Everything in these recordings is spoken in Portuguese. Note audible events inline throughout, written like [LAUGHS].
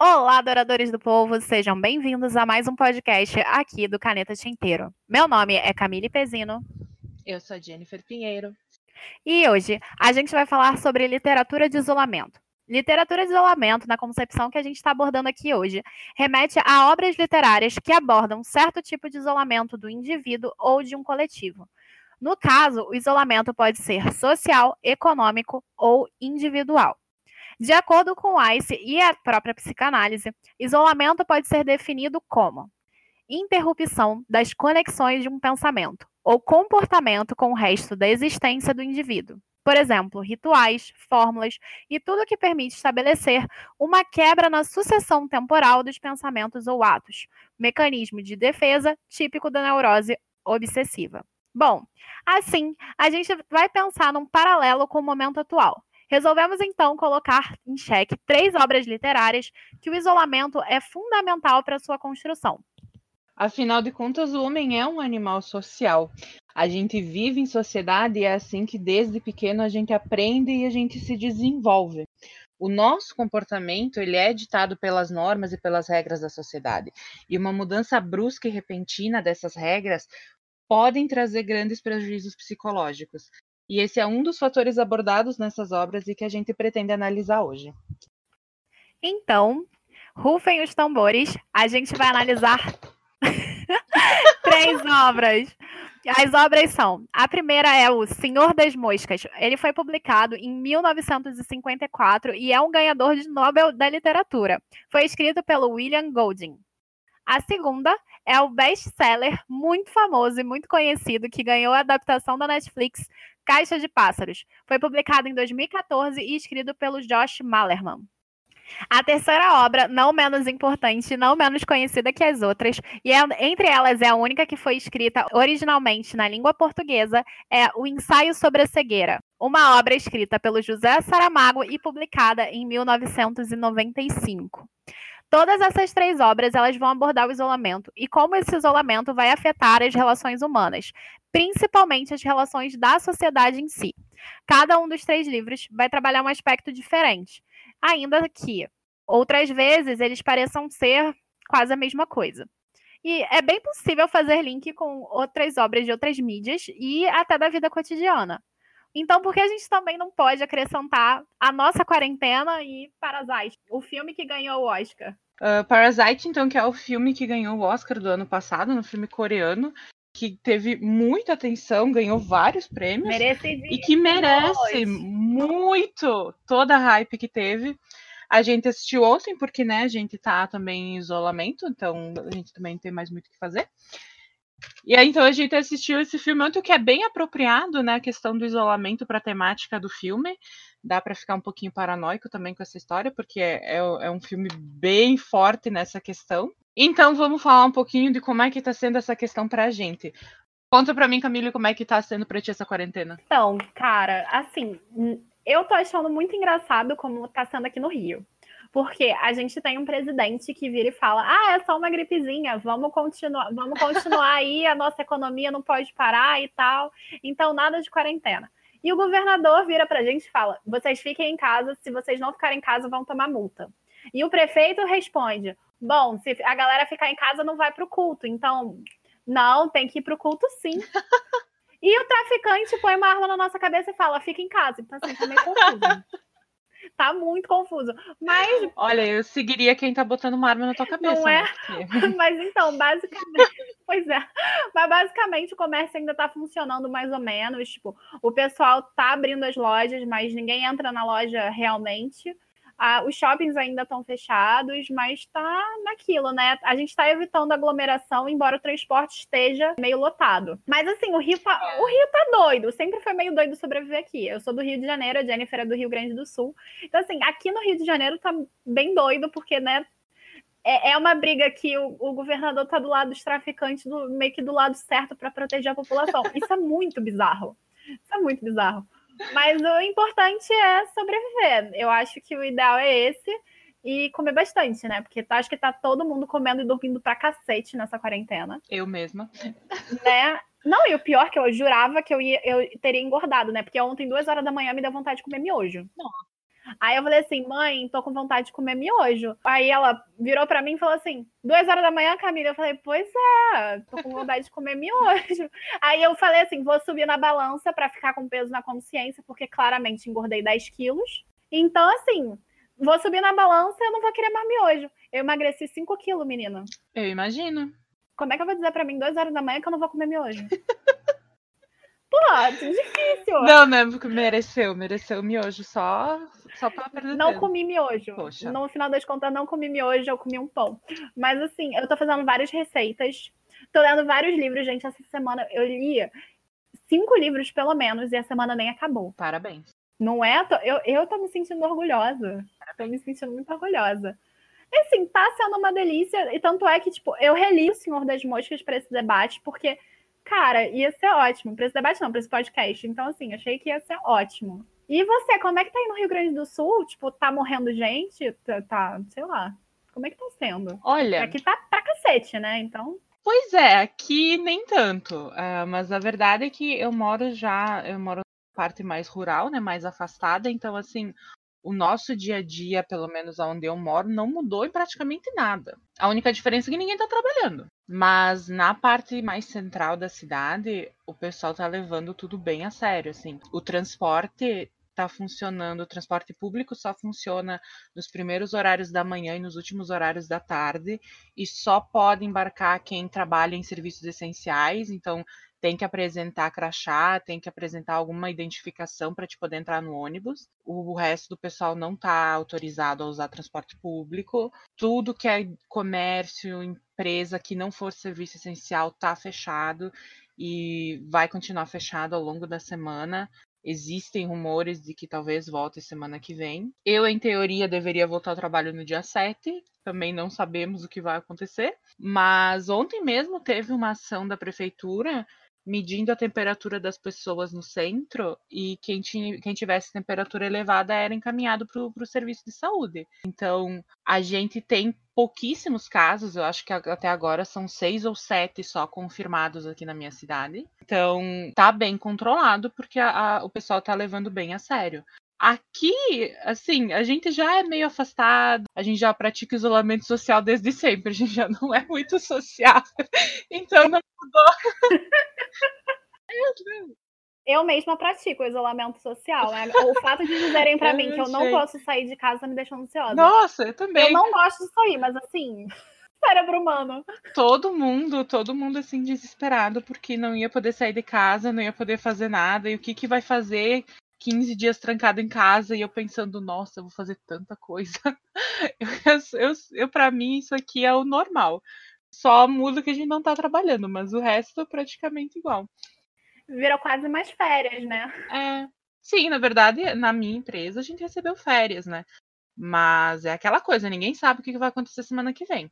Olá, adoradores do povo, sejam bem-vindos a mais um podcast aqui do Caneta Tinteiro. Meu nome é Camille Pezino. Eu sou Jennifer Pinheiro. E hoje a gente vai falar sobre literatura de isolamento. Literatura de isolamento, na concepção que a gente está abordando aqui hoje, remete a obras literárias que abordam certo tipo de isolamento do indivíduo ou de um coletivo. No caso, o isolamento pode ser social, econômico ou individual. De acordo com Weiss e a própria psicanálise, isolamento pode ser definido como interrupção das conexões de um pensamento ou comportamento com o resto da existência do indivíduo. Por exemplo, rituais, fórmulas e tudo que permite estabelecer uma quebra na sucessão temporal dos pensamentos ou atos, mecanismo de defesa típico da neurose obsessiva. Bom, assim, a gente vai pensar num paralelo com o momento atual. Resolvemos então colocar em xeque três obras literárias que o isolamento é fundamental para sua construção. Afinal de contas, o homem é um animal social. A gente vive em sociedade e é assim que desde pequeno a gente aprende e a gente se desenvolve. O nosso comportamento ele é ditado pelas normas e pelas regras da sociedade. E uma mudança brusca e repentina dessas regras podem trazer grandes prejuízos psicológicos. E esse é um dos fatores abordados nessas obras e que a gente pretende analisar hoje. Então, rufem os tambores, a gente vai analisar [LAUGHS] três obras. As obras são: a primeira é O Senhor das Moscas. Ele foi publicado em 1954 e é um ganhador de Nobel da Literatura. Foi escrito pelo William Golding. A segunda é o best-seller muito famoso e muito conhecido que ganhou a adaptação da Netflix, Caixa de Pássaros. Foi publicado em 2014 e escrito pelo Josh Malerman. A terceira obra, não menos importante, não menos conhecida que as outras, e é, entre elas é a única que foi escrita originalmente na língua portuguesa, é O Ensaio sobre a Cegueira, uma obra escrita pelo José Saramago e publicada em 1995. Todas essas três obras elas vão abordar o isolamento e como esse isolamento vai afetar as relações humanas, principalmente as relações da sociedade em si. Cada um dos três livros vai trabalhar um aspecto diferente, ainda que outras vezes eles pareçam ser quase a mesma coisa. E é bem possível fazer link com outras obras de outras mídias e até da vida cotidiana. Então, por que a gente também não pode acrescentar a nossa quarentena e Parasite, o filme que ganhou o Oscar? Uh, Parasite, então, que é o filme que ganhou o Oscar do ano passado, no filme coreano, que teve muita atenção, ganhou vários prêmios. E que merece muito toda a hype que teve. A gente assistiu ontem, porque né, a gente tá também em isolamento, então a gente também tem mais muito o que fazer. E aí, então, a gente assistiu esse filme ontem, que é bem apropriado, né? A questão do isolamento para a temática do filme. Dá para ficar um pouquinho paranoico também com essa história, porque é, é, é, um filme bem forte nessa questão. Então, vamos falar um pouquinho de como é que está sendo essa questão para a gente. Conta para mim, Camila, como é que está sendo para ti essa quarentena. Então, cara, assim, eu tô achando muito engraçado como está sendo aqui no Rio. Porque a gente tem um presidente que vira e fala: ah, é só uma gripezinha, vamos continuar, vamos continuar aí, a nossa economia não pode parar e tal. Então, nada de quarentena. E o governador vira pra gente e fala: vocês fiquem em casa, se vocês não ficarem em casa, vão tomar multa. E o prefeito responde: bom, se a galera ficar em casa, não vai pro culto. Então, não, tem que ir pro culto sim. [LAUGHS] e o traficante põe uma arma na nossa cabeça e fala: fica em casa. Então, assim, tá meio confuso [LAUGHS] tá muito confuso. Mas. Olha, eu seguiria quem tá botando uma arma na tua cabeça. Não é? Né? [LAUGHS] Mas então, basicamente. [LAUGHS] pois é. Mas basicamente o comércio ainda tá funcionando mais ou menos. Tipo, o pessoal tá abrindo as lojas, mas ninguém entra na loja realmente. Ah, os shoppings ainda estão fechados, mas está naquilo, né? A gente está evitando aglomeração, embora o transporte esteja meio lotado. Mas assim, o Rio, tá, o Rio tá doido. Sempre foi meio doido sobreviver aqui. Eu sou do Rio de Janeiro, a Jennifer é do Rio Grande do Sul. Então, assim, aqui no Rio de Janeiro tá bem doido, porque, né? É, é uma briga que o, o governador tá do lado dos traficantes, do, meio que do lado certo para proteger a população. Isso é muito bizarro. Isso é muito bizarro. Mas o importante é sobreviver. Eu acho que o ideal é esse. e comer bastante, né? Porque acho que tá todo mundo comendo e dormindo pra cacete nessa quarentena. Eu mesma. Né? Não, e o pior é que eu jurava que eu, ia, eu teria engordado, né? Porque ontem, duas horas da manhã, me deu vontade de comer miojo. Aí eu falei assim, mãe, tô com vontade de comer miojo. Aí ela virou para mim e falou assim, duas horas da manhã, Camila. Eu falei, pois é, tô com vontade de comer miojo. [LAUGHS] Aí eu falei assim, vou subir na balança para ficar com peso na consciência, porque claramente engordei 10 quilos. Então, assim, vou subir na balança e eu não vou querer mais miojo. Eu emagreci 5 quilos, menina. Eu imagino. Como é que eu vou dizer para mim duas horas da manhã que eu não vou comer miojo? [LAUGHS] Pô, difícil. Não, não, porque mereceu, mereceu miojo só, só pra perder Não comi miojo. Poxa. No final das contas, não comi miojo, eu comi um pão. Mas assim, eu tô fazendo várias receitas. Tô lendo vários livros, gente. Essa semana eu li cinco livros, pelo menos, e a semana nem acabou. Parabéns. Não é? Eu, eu tô me sentindo orgulhosa. Parabéns. Tô me sentindo muito orgulhosa. E assim, tá sendo uma delícia. E tanto é que, tipo, eu reli o Senhor das Moscas para esse debate, porque Cara, ia ser ótimo. Pra esse debate não, pra esse podcast. Então, assim, achei que ia ser ótimo. E você, como é que tá aí no Rio Grande do Sul? Tipo, tá morrendo gente? Tá, tá sei lá. Como é que tá sendo? Olha. Aqui tá pra cacete, né? Então. Pois é, aqui nem tanto. Uh, mas a verdade é que eu moro já, eu moro na parte mais rural, né? Mais afastada. Então, assim, o nosso dia a dia, pelo menos onde eu moro, não mudou em praticamente nada. A única diferença é que ninguém está trabalhando. Mas na parte mais central da cidade, o pessoal está levando tudo bem a sério, assim. O transporte está funcionando, o transporte público só funciona nos primeiros horários da manhã e nos últimos horários da tarde, e só pode embarcar quem trabalha em serviços essenciais, então tem que apresentar crachá, tem que apresentar alguma identificação para te poder entrar no ônibus. O resto do pessoal não está autorizado a usar transporte público. Tudo que é comércio, empresa que não for serviço essencial está fechado e vai continuar fechado ao longo da semana. Existem rumores de que talvez volte semana que vem. Eu, em teoria, deveria voltar ao trabalho no dia 7. Também não sabemos o que vai acontecer. Mas ontem mesmo teve uma ação da prefeitura medindo a temperatura das pessoas no centro e quem, tinha, quem tivesse temperatura elevada era encaminhado para o serviço de saúde. Então, a gente tem pouquíssimos casos, eu acho que até agora são seis ou sete só confirmados aqui na minha cidade. Então, tá bem controlado porque a, a, o pessoal tá levando bem a sério. Aqui, assim, a gente já é meio afastado, a gente já pratica isolamento social desde sempre, a gente já não é muito [LAUGHS] social. Então não mudou. Eu mesma pratico o isolamento social. Né? O fato de dizerem para [LAUGHS] mim que eu não posso sair de casa me deixa ansiosa. Nossa, eu também. Eu não gosto de sair, mas assim, [LAUGHS] cérebro humano. Todo mundo, todo mundo assim desesperado porque não ia poder sair de casa, não ia poder fazer nada. E o que que vai fazer 15 dias trancado em casa e eu pensando, nossa, eu vou fazer tanta coisa. [LAUGHS] Eu, eu, eu para mim, isso aqui é o normal. Só muda que a gente não tá trabalhando, mas o resto é praticamente igual. Virou quase mais férias, né? É. Sim, na verdade, na minha empresa a gente recebeu férias, né? Mas é aquela coisa, ninguém sabe o que vai acontecer semana que vem.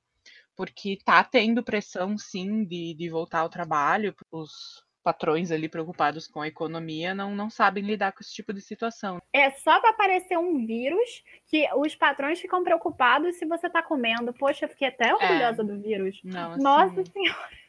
Porque tá tendo pressão, sim, de, de voltar ao trabalho. Os, patrões ali preocupados com a economia não, não sabem lidar com esse tipo de situação. É só para aparecer um vírus que os patrões ficam preocupados se você está comendo. Poxa, eu fiquei até é. orgulhosa é. do vírus. Não, assim... Nossa Senhora. É.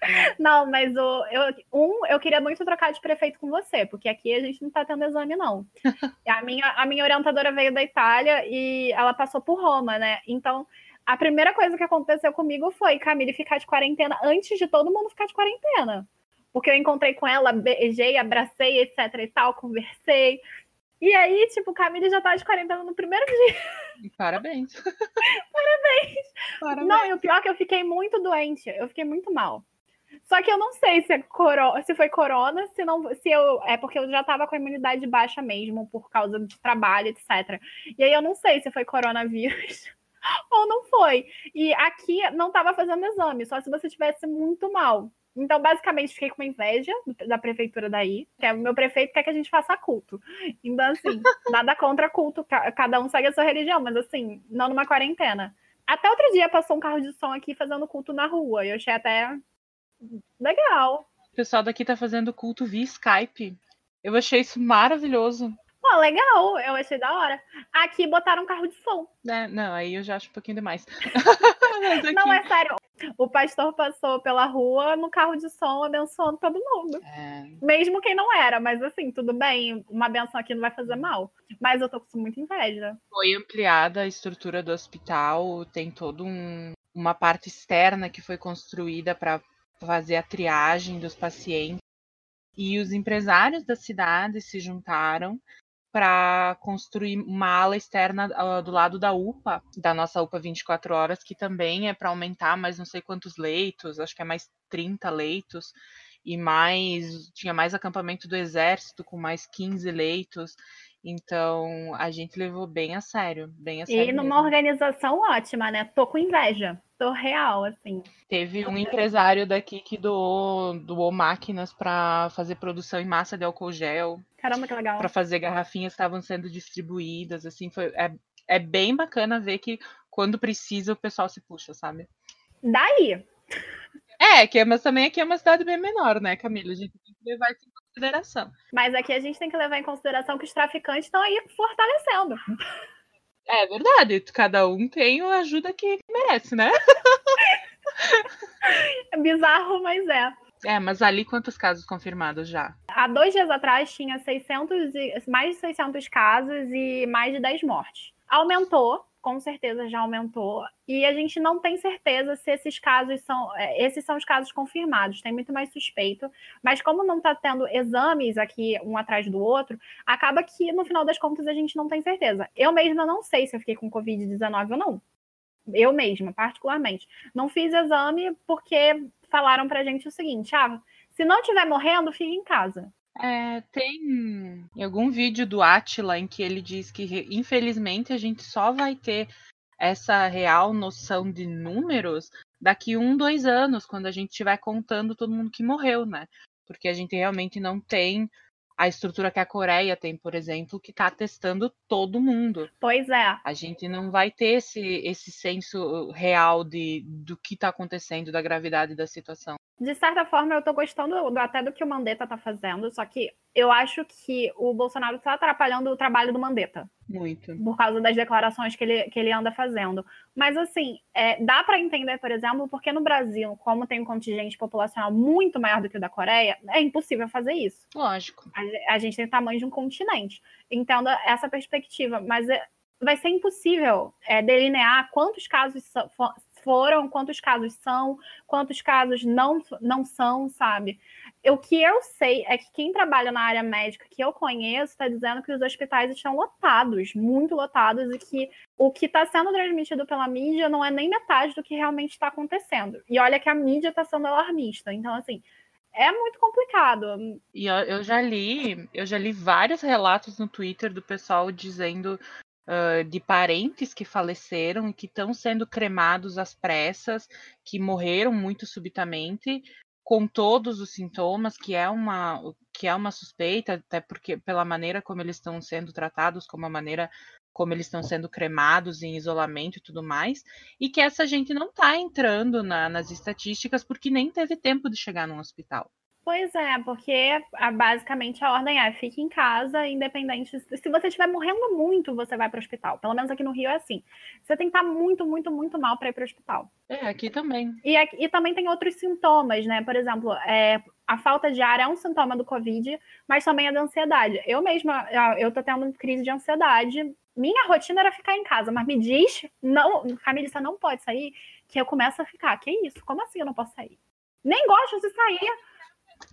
[LAUGHS] Não, mas o, eu, um, eu queria muito trocar de prefeito com você, porque aqui a gente não está tendo exame, não. [LAUGHS] a, minha, a minha orientadora veio da Itália e ela passou por Roma, né? Então, a primeira coisa que aconteceu comigo foi Camille ficar de quarentena antes de todo mundo ficar de quarentena porque eu encontrei com ela, beijei, abracei, etc e tal, conversei. E aí, tipo, Camille já tá de quarentena no primeiro dia. [LAUGHS] Parabéns. Parabéns. Parabéns. Não, e o pior é que eu fiquei muito doente, eu fiquei muito mal. Só que eu não sei se, é coro... se foi corona, se não, se eu é porque eu já tava com a imunidade baixa mesmo por causa de trabalho, etc. E aí eu não sei se foi coronavírus [LAUGHS] ou não foi. E aqui não tava fazendo exame, só se você tivesse muito mal. Então, basicamente, fiquei com uma inveja da prefeitura daí, que é o meu prefeito quer que a gente faça culto. Então, assim, [LAUGHS] nada contra culto, cada um segue a sua religião, mas assim, não numa quarentena. Até outro dia passou um carro de som aqui fazendo culto na rua, e eu achei até legal. O pessoal daqui tá fazendo culto via Skype. Eu achei isso maravilhoso. Pô, legal, eu achei da hora. Aqui botaram um carro de som. É, não, aí eu já acho um pouquinho demais. [LAUGHS] aqui... Não, é sério. O pastor passou pela rua no carro de som abençoando todo mundo. É... Mesmo quem não era, mas assim, tudo bem, uma benção aqui não vai fazer mal. Mas eu tô com muita inveja. Foi ampliada a estrutura do hospital, tem todo um, uma parte externa que foi construída para fazer a triagem dos pacientes. E os empresários da cidade se juntaram para construir uma ala externa uh, do lado da UPA, da nossa UPA 24 horas, que também é para aumentar mais não sei quantos leitos, acho que é mais 30 leitos, e mais tinha mais acampamento do exército com mais 15 leitos. Então, a gente levou bem a sério, bem a sério. E numa mesmo. organização ótima, né? Tô com inveja. Tô real, assim. Teve um empresário daqui que doou, doou máquinas para fazer produção em massa de álcool gel. Caramba, que legal. Para fazer garrafinhas estavam sendo distribuídas, assim, foi é, é bem bacana ver que quando precisa o pessoal se puxa, sabe? Daí. É, que, mas também aqui é uma cidade bem menor, né, Camila? A gente tem que levar isso em consideração. Mas aqui a gente tem que levar em consideração que os traficantes estão aí fortalecendo. É verdade, cada um tem a ajuda que merece, né? É [LAUGHS] bizarro, mas é. É, mas ali quantos casos confirmados já? Há dois dias atrás tinha 600 mais de 600 casos e mais de 10 mortes. Aumentou, com certeza já aumentou. E a gente não tem certeza se esses casos são. É, esses são os casos confirmados, tem muito mais suspeito. Mas como não está tendo exames aqui um atrás do outro, acaba que no final das contas a gente não tem certeza. Eu mesma não sei se eu fiquei com Covid-19 ou não. Eu mesma, particularmente. Não fiz exame porque falaram pra gente o seguinte: ah, se não estiver morrendo, fique em casa. É, tem algum vídeo do Atila em que ele diz que, infelizmente, a gente só vai ter essa real noção de números daqui um, dois anos, quando a gente estiver contando todo mundo que morreu, né? Porque a gente realmente não tem a estrutura que a Coreia tem, por exemplo, que está testando todo mundo. Pois é. A gente não vai ter esse, esse senso real de, do que está acontecendo, da gravidade da situação. De certa forma, eu estou gostando até do que o Mandetta está fazendo, só que eu acho que o Bolsonaro está atrapalhando o trabalho do Mandetta. Muito. Por causa das declarações que ele, que ele anda fazendo. Mas, assim, é, dá para entender, por exemplo, porque no Brasil, como tem um contingente populacional muito maior do que o da Coreia, é impossível fazer isso. Lógico. A, a gente tem o tamanho de um continente. Entendo essa perspectiva. Mas é, vai ser impossível é, delinear quantos casos foram, quantos casos são, quantos casos não, não são, sabe? O que eu sei é que quem trabalha na área médica que eu conheço está dizendo que os hospitais estão lotados, muito lotados, e que o que está sendo transmitido pela mídia não é nem metade do que realmente está acontecendo. E olha que a mídia está sendo alarmista. Então, assim, é muito complicado. E eu, eu, já li, eu já li vários relatos no Twitter do pessoal dizendo uh, de parentes que faleceram e que estão sendo cremados às pressas, que morreram muito subitamente, com todos os sintomas, que é uma que é uma suspeita, até porque pela maneira como eles estão sendo tratados, como a maneira como eles estão sendo cremados em isolamento e tudo mais, e que essa gente não está entrando na, nas estatísticas porque nem teve tempo de chegar no hospital. Pois é, porque a, basicamente a ordem é fique em casa, independente. Se você estiver morrendo muito, você vai para o hospital. Pelo menos aqui no Rio é assim. Você tem que estar muito, muito, muito mal para ir para o hospital. É, aqui também. E, e também tem outros sintomas, né? Por exemplo, é, a falta de ar é um sintoma do Covid, mas também é da ansiedade. Eu mesma, eu tô tendo crise de ansiedade. Minha rotina era ficar em casa, mas me diz, não, Camila, você não pode sair, que eu começo a ficar. Que isso? Como assim eu não posso sair? Nem gosto de sair.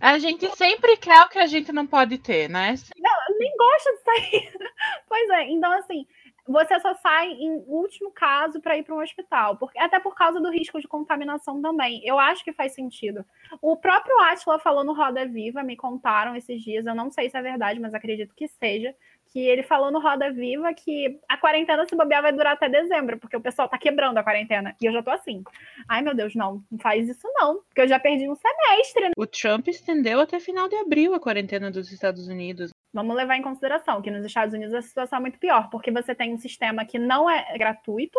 A gente sempre quer o que a gente não pode ter, né? Não, nem gosto de sair. [LAUGHS] Pois é, então assim, você só sai em último caso para ir para um hospital, porque até por causa do risco de contaminação também. Eu acho que faz sentido. O próprio Atila falou no Roda Viva, me contaram esses dias, eu não sei se é verdade, mas acredito que seja, que ele falou no Roda Viva que a quarentena, se bobear, vai durar até dezembro, porque o pessoal tá quebrando a quarentena. E eu já tô assim. Ai, meu Deus, não, não faz isso não, porque eu já perdi um semestre. Né? O Trump estendeu até final de abril a quarentena dos Estados Unidos. Vamos levar em consideração que nos Estados Unidos a situação é muito pior, porque você tem um sistema que não é gratuito,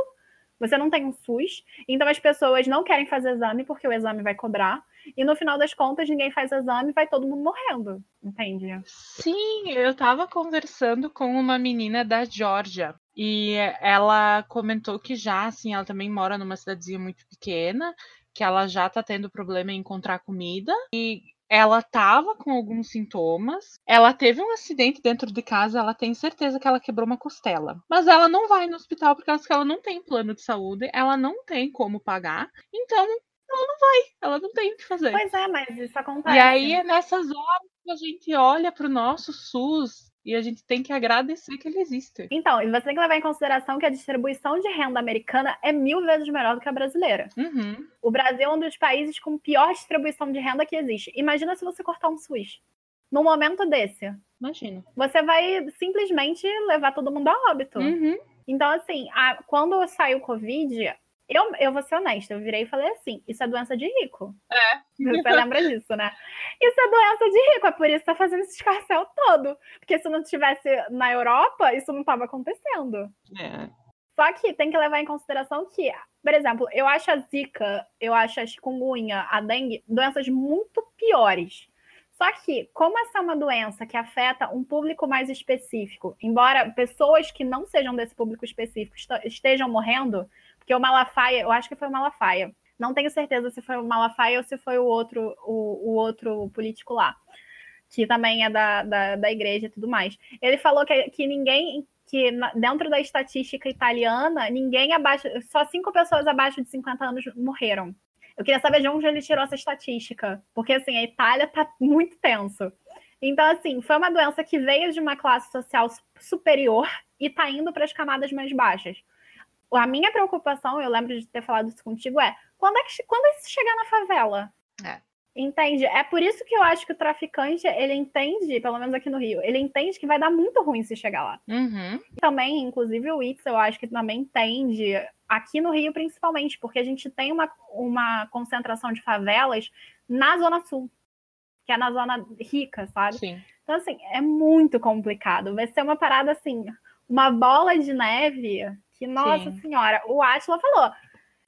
você não tem um SUS, então as pessoas não querem fazer exame porque o exame vai cobrar. e no final das contas ninguém faz exame e vai todo mundo morrendo, entende? Sim, eu tava conversando com uma menina da Georgia e ela comentou que já, assim, ela também mora numa cidadezinha muito pequena, que ela já tá tendo problema em encontrar comida e ela tava com alguns sintomas. Ela teve um acidente dentro de casa, ela tem certeza que ela quebrou uma costela. Mas ela não vai no hospital porque ela não tem plano de saúde, ela não tem como pagar. Então, ela não vai, ela não tem o que fazer. Pois é, mas isso acontece. E aí é nessas horas que a gente olha pro nosso SUS e a gente tem que agradecer que ele existe. Então, e você tem que levar em consideração que a distribuição de renda americana é mil vezes melhor do que a brasileira. Uhum. O Brasil é um dos países com pior distribuição de renda que existe. Imagina se você cortar um SUS. Num momento desse. Imagina. Você vai simplesmente levar todo mundo a óbito. Uhum. Então, assim, a, quando saiu o Covid, eu, eu vou ser honesta, eu virei e falei assim: isso é doença de rico. É. Você [LAUGHS] lembra disso, né? Isso é doença de rico, é por isso que tá fazendo esse escarcel todo. Porque se não tivesse na Europa, isso não estava acontecendo. É. Só que tem que levar em consideração que, por exemplo, eu acho a zika, eu acho a chikungunya, a dengue, doenças muito piores. Só que, como essa é uma doença que afeta um público mais específico, embora pessoas que não sejam desse público específico estejam morrendo, porque o Malafaia, eu acho que foi o Malafaia. Não tenho certeza se foi o Malafaia ou se foi o outro, o, o outro político lá, que também é da, da, da igreja e tudo mais. Ele falou que, que ninguém que dentro da estatística italiana, ninguém abaixo, só cinco pessoas abaixo de 50 anos morreram. Eu queria saber de onde ele tirou essa estatística, porque assim, a Itália tá muito tenso. Então, assim, foi uma doença que veio de uma classe social superior e tá indo para as camadas mais baixas a minha preocupação, eu lembro de ter falado isso contigo, é quando é que quando isso chegar na favela? É. Entende? É por isso que eu acho que o traficante, ele entende, pelo menos aqui no Rio, ele entende que vai dar muito ruim se chegar lá. Uhum. Também, inclusive, o Itz, eu acho que também entende, aqui no Rio principalmente, porque a gente tem uma, uma concentração de favelas na Zona Sul, que é na zona rica, sabe? Sim. Então, assim, é muito complicado. Vai ser uma parada assim, uma bola de neve que, nossa Sim. senhora, o Atila falou.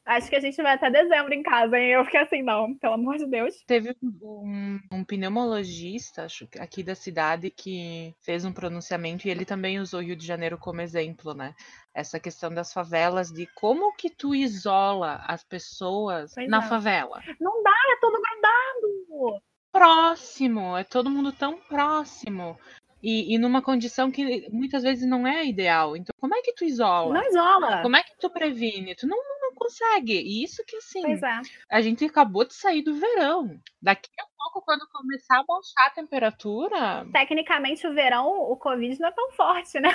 Acho que a gente vai até dezembro em casa, hein? Eu fiquei assim, não, pelo amor de Deus. Teve um, um pneumologista, acho aqui da cidade, que fez um pronunciamento e ele também usou Rio de Janeiro como exemplo, né? Essa questão das favelas, de como que tu isola as pessoas pois na é. favela. Não dá, é todo grudado. Próximo, é todo mundo tão próximo. E, e, numa condição que muitas vezes não é ideal. Então, como é que tu isola? Não isola. Como é que tu previne? Tu não, não consegue. E isso que, assim, é. a gente acabou de sair do verão. Daqui a pouco, quando começar a baixar a temperatura. Tecnicamente, o verão, o Covid não é tão forte, né?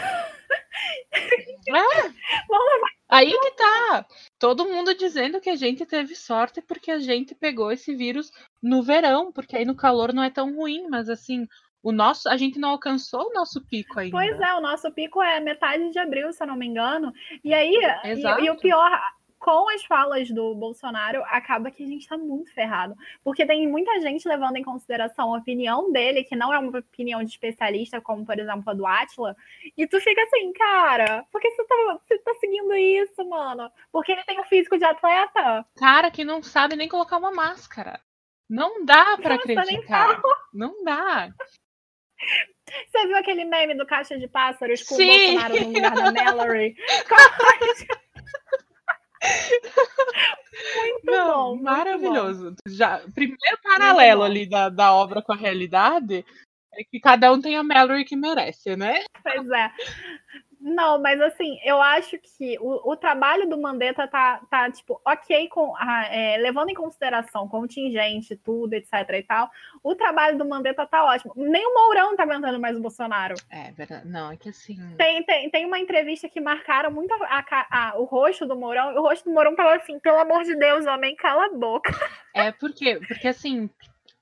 É. [LAUGHS] Aí que tá. Todo mundo dizendo que a gente teve sorte porque a gente pegou esse vírus no verão, porque aí no calor não é tão ruim, mas assim, o nosso, a gente não alcançou o nosso pico ainda. Pois é, o nosso pico é metade de abril, se eu não me engano. E aí, e, e, o pior, com as falas do Bolsonaro, acaba que a gente está muito ferrado. Porque tem muita gente levando em consideração a opinião dele, que não é uma opinião de especialista, como, por exemplo, a do Atila, e tu fica assim, cara, por que você tá, você tá seguindo isso, mano? Porque ele tem o físico de atleta. Cara que não sabe nem colocar uma máscara. Não dá para acreditar. Não dá. [LAUGHS] Você viu aquele meme do caixa de pássaros com Sim. o Bolsonaro no lugar da Mallory? [LAUGHS] [LAUGHS] muito Não, bom. Maravilhoso. Bom. Já, primeiro paralelo ali da, da obra com a realidade é que cada um tem a Mallory que merece, né? Pois é. Não, mas assim, eu acho que o, o trabalho do Mandetta tá, tá tipo, ok, com, é, levando em consideração contingente, tudo, etc e tal, o trabalho do Mandetta tá ótimo. Nem o Mourão tá aguentando mais o Bolsonaro. É verdade. Não, é que assim. Tem, tem, tem uma entrevista que marcaram muito a, a, a, o rosto do Mourão, e o rosto do Mourão tava assim, pelo amor de Deus, homem, cala a boca. É porque, porque assim,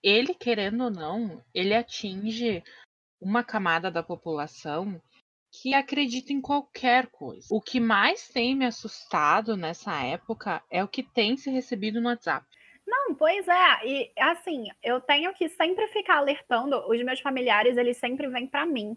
ele, querendo ou não, ele atinge uma camada da população que acredita em qualquer coisa. O que mais tem me assustado nessa época é o que tem se recebido no WhatsApp. Não, pois é. E assim, eu tenho que sempre ficar alertando. Os meus familiares, eles sempre vêm para mim,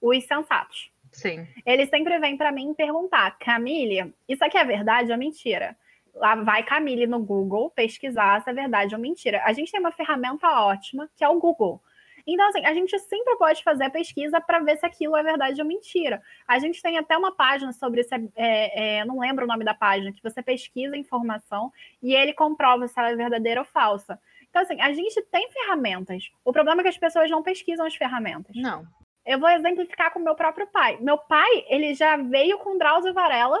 os sensatos. Sim. Eles sempre vêm para mim perguntar, Camille, isso aqui é verdade ou mentira? lá vai Camille no Google pesquisar se é verdade ou mentira. A gente tem uma ferramenta ótima, que é o Google. Então, assim, a gente sempre pode fazer a pesquisa para ver se aquilo é verdade ou mentira. A gente tem até uma página sobre isso, é, é, não lembro o nome da página, que você pesquisa a informação e ele comprova se ela é verdadeira ou falsa. Então, assim, a gente tem ferramentas. O problema é que as pessoas não pesquisam as ferramentas. Não. Eu vou exemplificar com meu próprio pai. Meu pai, ele já veio com Drauzio Varela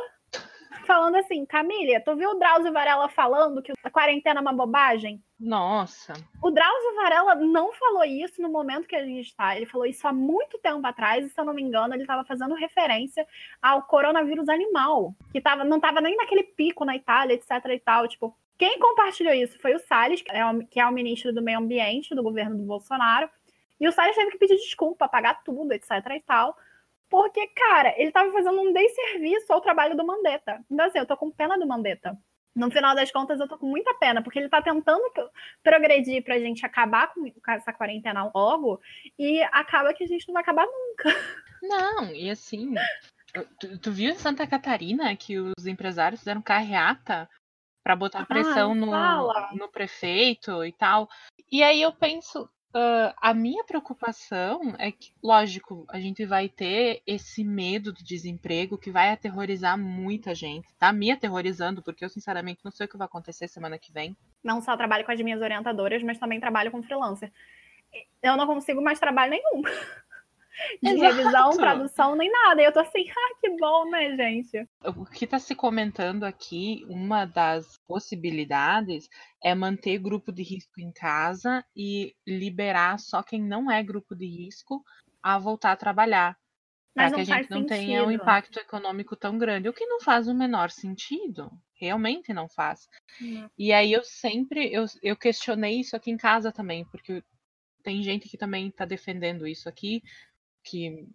falando assim, Camila, tu viu o Drauzio Varela falando que a quarentena é uma bobagem? Nossa. O Drauzio Varela não falou isso no momento que a gente está. Ele falou isso há muito tempo atrás, e se eu não me engano, ele estava fazendo referência ao coronavírus animal, que tava, não estava nem naquele pico na Itália, etc e tal. Tipo, quem compartilhou isso foi o Salles, que é o, que é o ministro do Meio Ambiente do governo do Bolsonaro. E o Salles teve que pedir desculpa, pagar tudo, etc e tal. Porque, cara, ele tava fazendo um desserviço ao trabalho do Mandetta. Então, assim, eu tô com pena do Mandetta. No final das contas, eu tô com muita pena, porque ele tá tentando progredir pra gente acabar com essa quarentena logo, e acaba que a gente não vai acabar nunca. Não, e assim, tu, tu viu em Santa Catarina que os empresários fizeram carreata para botar pressão Ai, no, no prefeito e tal. E aí eu penso, Uh, a minha preocupação é que, lógico, a gente vai ter esse medo do desemprego que vai aterrorizar muita gente. Tá me aterrorizando, porque eu, sinceramente, não sei o que vai acontecer semana que vem. Não só trabalho com as minhas orientadoras, mas também trabalho com freelancer. Eu não consigo mais trabalho nenhum. [LAUGHS] de Exato. revisão, tradução, nem nada. E eu tô assim, [LAUGHS] ah, que bom, né, gente? O que está se comentando aqui, uma das possibilidades é manter grupo de risco em casa e liberar só quem não é grupo de risco a voltar a trabalhar. Para que a gente não sentido. tenha um impacto econômico tão grande, o que não faz o menor sentido. Realmente não faz. Não. E aí eu sempre eu, eu questionei isso aqui em casa também, porque tem gente que também está defendendo isso aqui, que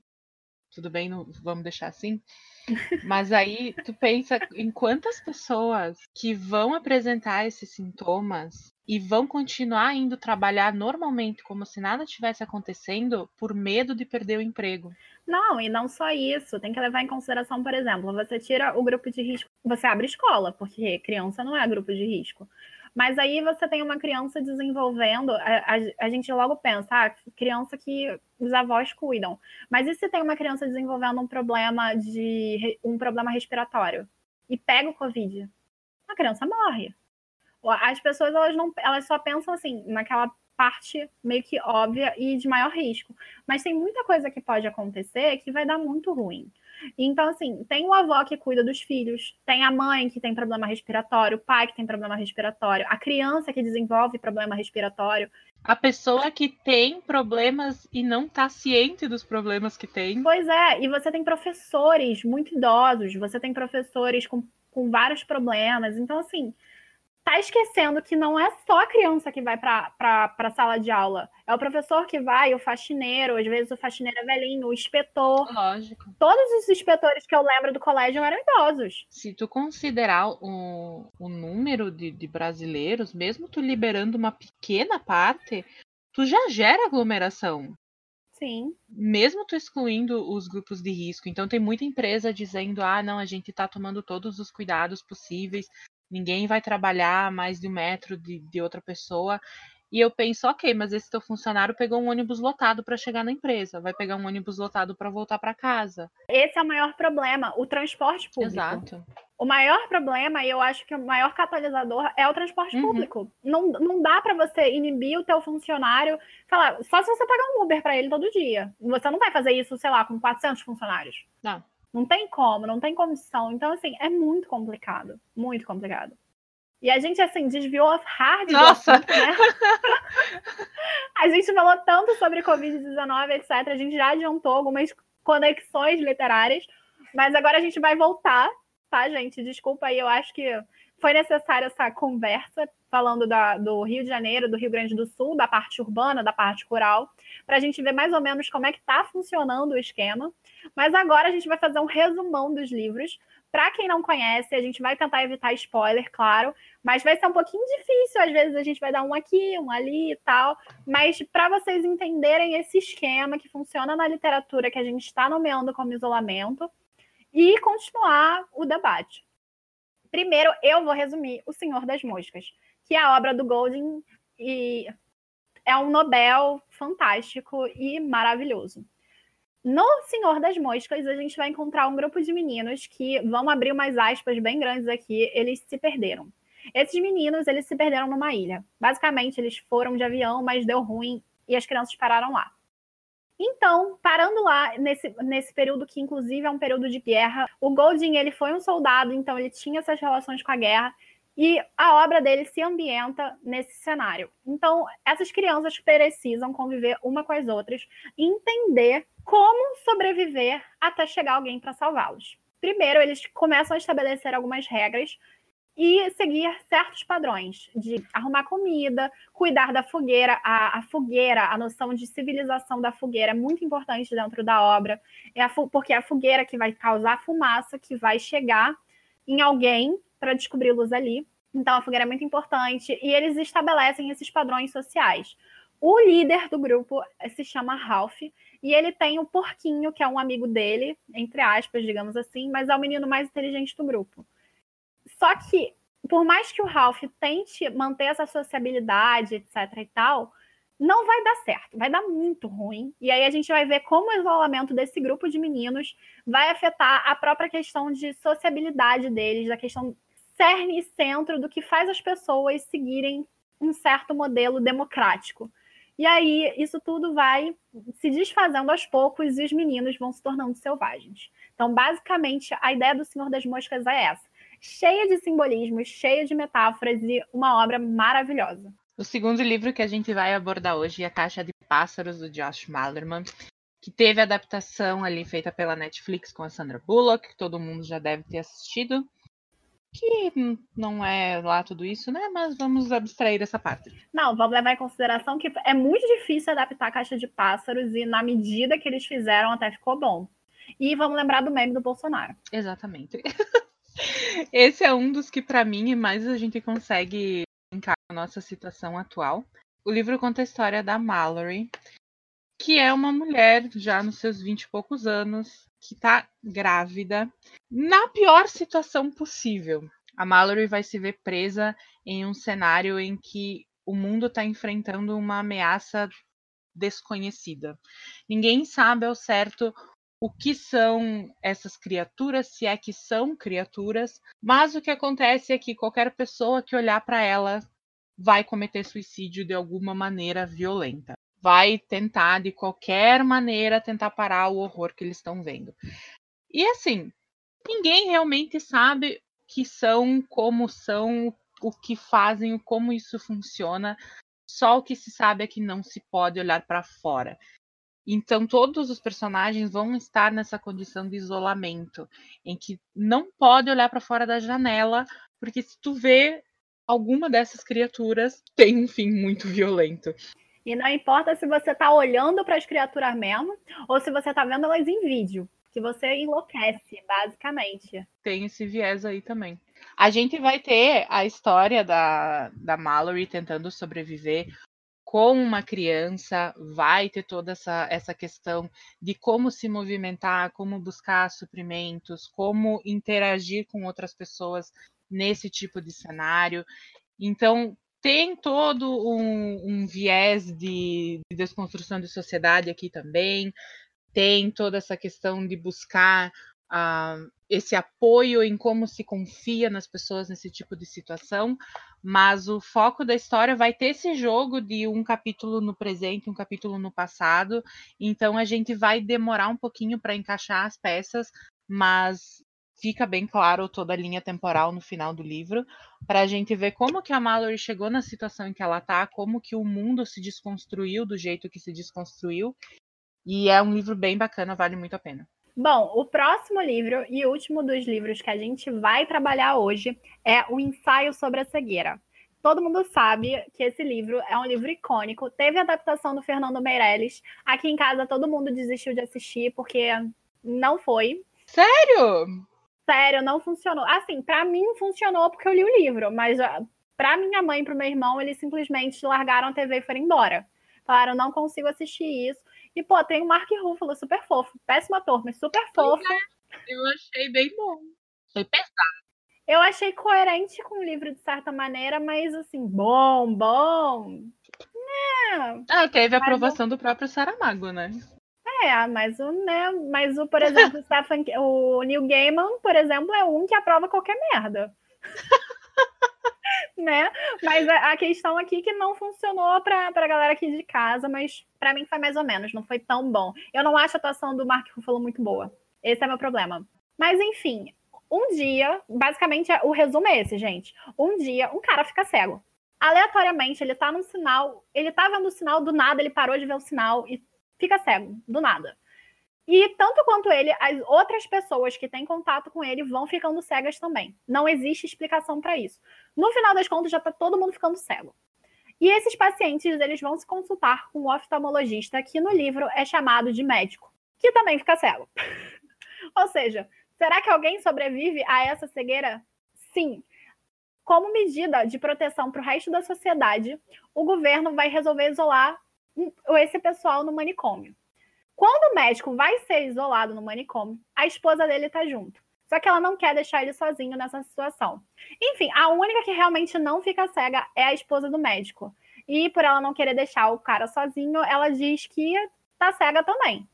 tudo bem, não, vamos deixar assim. [LAUGHS] Mas aí tu pensa em quantas pessoas que vão apresentar esses sintomas e vão continuar indo trabalhar normalmente como se nada tivesse acontecendo por medo de perder o emprego. Não, e não só isso, tem que levar em consideração, por exemplo, você tira o grupo de risco, você abre escola, porque criança não é grupo de risco. Mas aí você tem uma criança desenvolvendo, a, a, a, gente logo pensa, ah, criança que os avós cuidam. Mas e se tem uma criança desenvolvendo um problema de um problema respiratório e pega o Covid? A criança morre. As pessoas elas não, elas só pensam assim naquela parte meio que óbvia e de maior risco. Mas tem muita coisa que pode acontecer que vai dar muito ruim. Então, assim, tem o avó que cuida dos filhos, tem a mãe que tem problema respiratório, o pai que tem problema respiratório, a criança que desenvolve problema respiratório. A pessoa que tem problemas e não está ciente dos problemas que tem. Pois é, e você tem professores muito idosos, você tem professores com, com vários problemas. Então, assim, tá esquecendo que não é só a criança que vai para a sala de aula. É o professor que vai, o faxineiro, às vezes o faxineiro é velhinho, o inspetor. Lógico. Todos os inspetores que eu lembro do colégio eram idosos. Se tu considerar o, o número de, de brasileiros, mesmo tu liberando uma pequena parte, tu já gera aglomeração. Sim. Mesmo tu excluindo os grupos de risco. Então tem muita empresa dizendo: ah, não, a gente está tomando todos os cuidados possíveis ninguém vai trabalhar mais de um metro de, de outra pessoa. E eu penso, ok, mas esse teu funcionário pegou um ônibus lotado para chegar na empresa, vai pegar um ônibus lotado para voltar para casa. Esse é o maior problema, o transporte público. Exato. O maior problema, e eu acho que o maior catalisador é o transporte uhum. público. Não, não dá para você inibir o teu funcionário, falar, só se você pagar um Uber para ele todo dia. Você não vai fazer isso, sei lá, com 400 funcionários. Não. Não tem como, não tem condição. Então, assim, é muito complicado. Muito complicado. E a gente, assim, desviou hard Nossa! Assunto, né? [LAUGHS] a gente falou tanto sobre Covid-19, etc. A gente já adiantou algumas conexões literárias. Mas agora a gente vai voltar, tá, gente? Desculpa aí, eu acho que foi necessária essa conversa falando da, do Rio de Janeiro, do Rio Grande do Sul, da parte urbana, da parte rural, para a gente ver mais ou menos como é que está funcionando o esquema. Mas agora a gente vai fazer um resumão dos livros. Para quem não conhece, a gente vai tentar evitar spoiler, claro, mas vai ser um pouquinho difícil, às vezes a gente vai dar um aqui, um ali e tal, mas para vocês entenderem esse esquema que funciona na literatura que a gente está nomeando como isolamento e continuar o debate. Primeiro, eu vou resumir O Senhor das Moscas, que é a obra do Golding e é um Nobel fantástico e maravilhoso. No Senhor das Moscas, a gente vai encontrar um grupo de meninos que vão abrir umas aspas bem grandes aqui, eles se perderam. Esses meninos, eles se perderam numa ilha. Basicamente, eles foram de avião, mas deu ruim e as crianças pararam lá. Então, parando lá nesse, nesse período que inclusive é um período de guerra, o Golding ele foi um soldado, então ele tinha essas relações com a guerra e a obra dele se ambienta nesse cenário. Então, essas crianças precisam conviver uma com as outras e entender como sobreviver até chegar alguém para salvá-los. Primeiro, eles começam a estabelecer algumas regras e seguir certos padrões de arrumar comida, cuidar da fogueira. A, a, fogueira, a noção de civilização da fogueira é muito importante dentro da obra, é a, porque é a fogueira que vai causar fumaça, que vai chegar em alguém para descobri-los ali. Então, a fogueira é muito importante e eles estabelecem esses padrões sociais. O líder do grupo se chama Ralph e ele tem o porquinho, que é um amigo dele, entre aspas, digamos assim, mas é o menino mais inteligente do grupo. Só que, por mais que o Ralph tente manter essa sociabilidade, etc e tal, não vai dar certo, vai dar muito ruim. E aí a gente vai ver como o isolamento desse grupo de meninos vai afetar a própria questão de sociabilidade deles, da questão cerne e centro do que faz as pessoas seguirem um certo modelo democrático. E aí isso tudo vai se desfazendo aos poucos e os meninos vão se tornando selvagens. Então, basicamente, a ideia do Senhor das Moscas é essa cheia de simbolismos, cheia de metáforas e uma obra maravilhosa. O segundo livro que a gente vai abordar hoje é A Caixa de Pássaros, do Josh Malerman, que teve adaptação ali feita pela Netflix com a Sandra Bullock, que todo mundo já deve ter assistido. Que não é lá tudo isso, né? Mas vamos abstrair essa parte. Não, vamos levar em consideração que é muito difícil adaptar a Caixa de Pássaros e na medida que eles fizeram até ficou bom. E vamos lembrar do meme do Bolsonaro. Exatamente. [LAUGHS] Esse é um dos que, para mim, mais a gente consegue brincar com a nossa situação atual. O livro conta a história da Mallory, que é uma mulher já nos seus vinte e poucos anos, que está grávida, na pior situação possível. A Mallory vai se ver presa em um cenário em que o mundo está enfrentando uma ameaça desconhecida. Ninguém sabe ao certo o que são essas criaturas, se é que são criaturas, mas o que acontece é que qualquer pessoa que olhar para ela vai cometer suicídio de alguma maneira violenta. Vai tentar de qualquer maneira tentar parar o horror que eles estão vendo. E assim, ninguém realmente sabe que são, como são, o que fazem, como isso funciona. Só o que se sabe é que não se pode olhar para fora. Então todos os personagens vão estar nessa condição de isolamento, em que não pode olhar para fora da janela, porque se tu vê alguma dessas criaturas, tem um fim muito violento. E não importa se você está olhando para as criaturas mesmo ou se você está vendo elas em vídeo, que você enlouquece, basicamente. Tem esse viés aí também. A gente vai ter a história da, da Mallory tentando sobreviver como uma criança vai ter toda essa, essa questão de como se movimentar, como buscar suprimentos, como interagir com outras pessoas nesse tipo de cenário. Então, tem todo um, um viés de, de desconstrução de sociedade aqui também, tem toda essa questão de buscar uh, esse apoio em como se confia nas pessoas nesse tipo de situação, mas o foco da história vai ter esse jogo de um capítulo no presente, um capítulo no passado, então a gente vai demorar um pouquinho para encaixar as peças, mas fica bem claro toda a linha temporal no final do livro, para a gente ver como que a Mallory chegou na situação em que ela está, como que o mundo se desconstruiu do jeito que se desconstruiu, e é um livro bem bacana, vale muito a pena. Bom, o próximo livro e último dos livros que a gente vai trabalhar hoje é O Ensaio sobre a Cegueira. Todo mundo sabe que esse livro é um livro icônico. Teve adaptação do Fernando Meirelles. Aqui em casa todo mundo desistiu de assistir porque não foi. Sério? Sério, não funcionou. Assim, para mim funcionou porque eu li o livro, mas ah, para minha mãe e pro meu irmão, eles simplesmente largaram a TV e foram embora. Falaram, não consigo assistir isso. E, pô, tem o Mark Ruffalo, super fofo. Péssimo ator, mas super fofo. É, eu achei bem bom. Foi pesado. Eu achei coerente com o livro de certa maneira, mas assim, bom, bom. É. Ah, teve a aprovação do próprio Saramago, né? É, mas o, né, mas o, por exemplo, o, [LAUGHS] Stephen, o Neil Gaiman, por exemplo, é um que aprova qualquer merda. [LAUGHS] né? Mas a, a, questão aqui é que não funcionou pra, a galera aqui de casa, mas para mim foi mais ou menos, não foi tão bom. Eu não acho a atuação do Mark Ruffalo muito boa. Esse é meu problema. Mas enfim, um dia, basicamente o resumo é esse, gente. Um dia, um cara fica cego. Aleatoriamente, ele tá num sinal, ele tá vendo o sinal, do nada ele parou de ver o sinal e fica cego, do nada. E tanto quanto ele, as outras pessoas que têm contato com ele vão ficando cegas também. Não existe explicação para isso. No final das contas, já está todo mundo ficando cego. E esses pacientes, eles vão se consultar com um oftalmologista, que no livro é chamado de médico, que também fica cego. [LAUGHS] Ou seja, será que alguém sobrevive a essa cegueira? Sim. Como medida de proteção para o resto da sociedade, o governo vai resolver isolar esse pessoal no manicômio. Quando o médico vai ser isolado no manicômio, a esposa dele está junto. Só que ela não quer deixar ele sozinho nessa situação. Enfim, a única que realmente não fica cega é a esposa do médico. E por ela não querer deixar o cara sozinho, ela diz que tá cega também.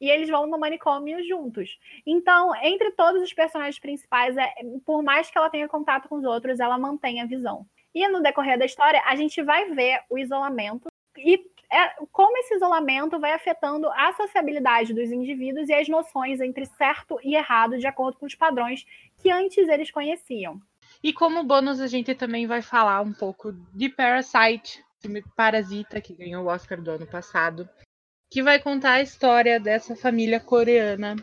E eles vão no manicômio juntos. Então, entre todos os personagens principais, é, por mais que ela tenha contato com os outros, ela mantém a visão. E no decorrer da história, a gente vai ver o isolamento e é, como esse isolamento vai afetando a sociabilidade dos indivíduos e as noções entre certo e errado de acordo com os padrões que antes eles conheciam. E como bônus, a gente também vai falar um pouco de Parasite, filme Parasita, que ganhou o Oscar do ano passado, que vai contar a história dessa família coreana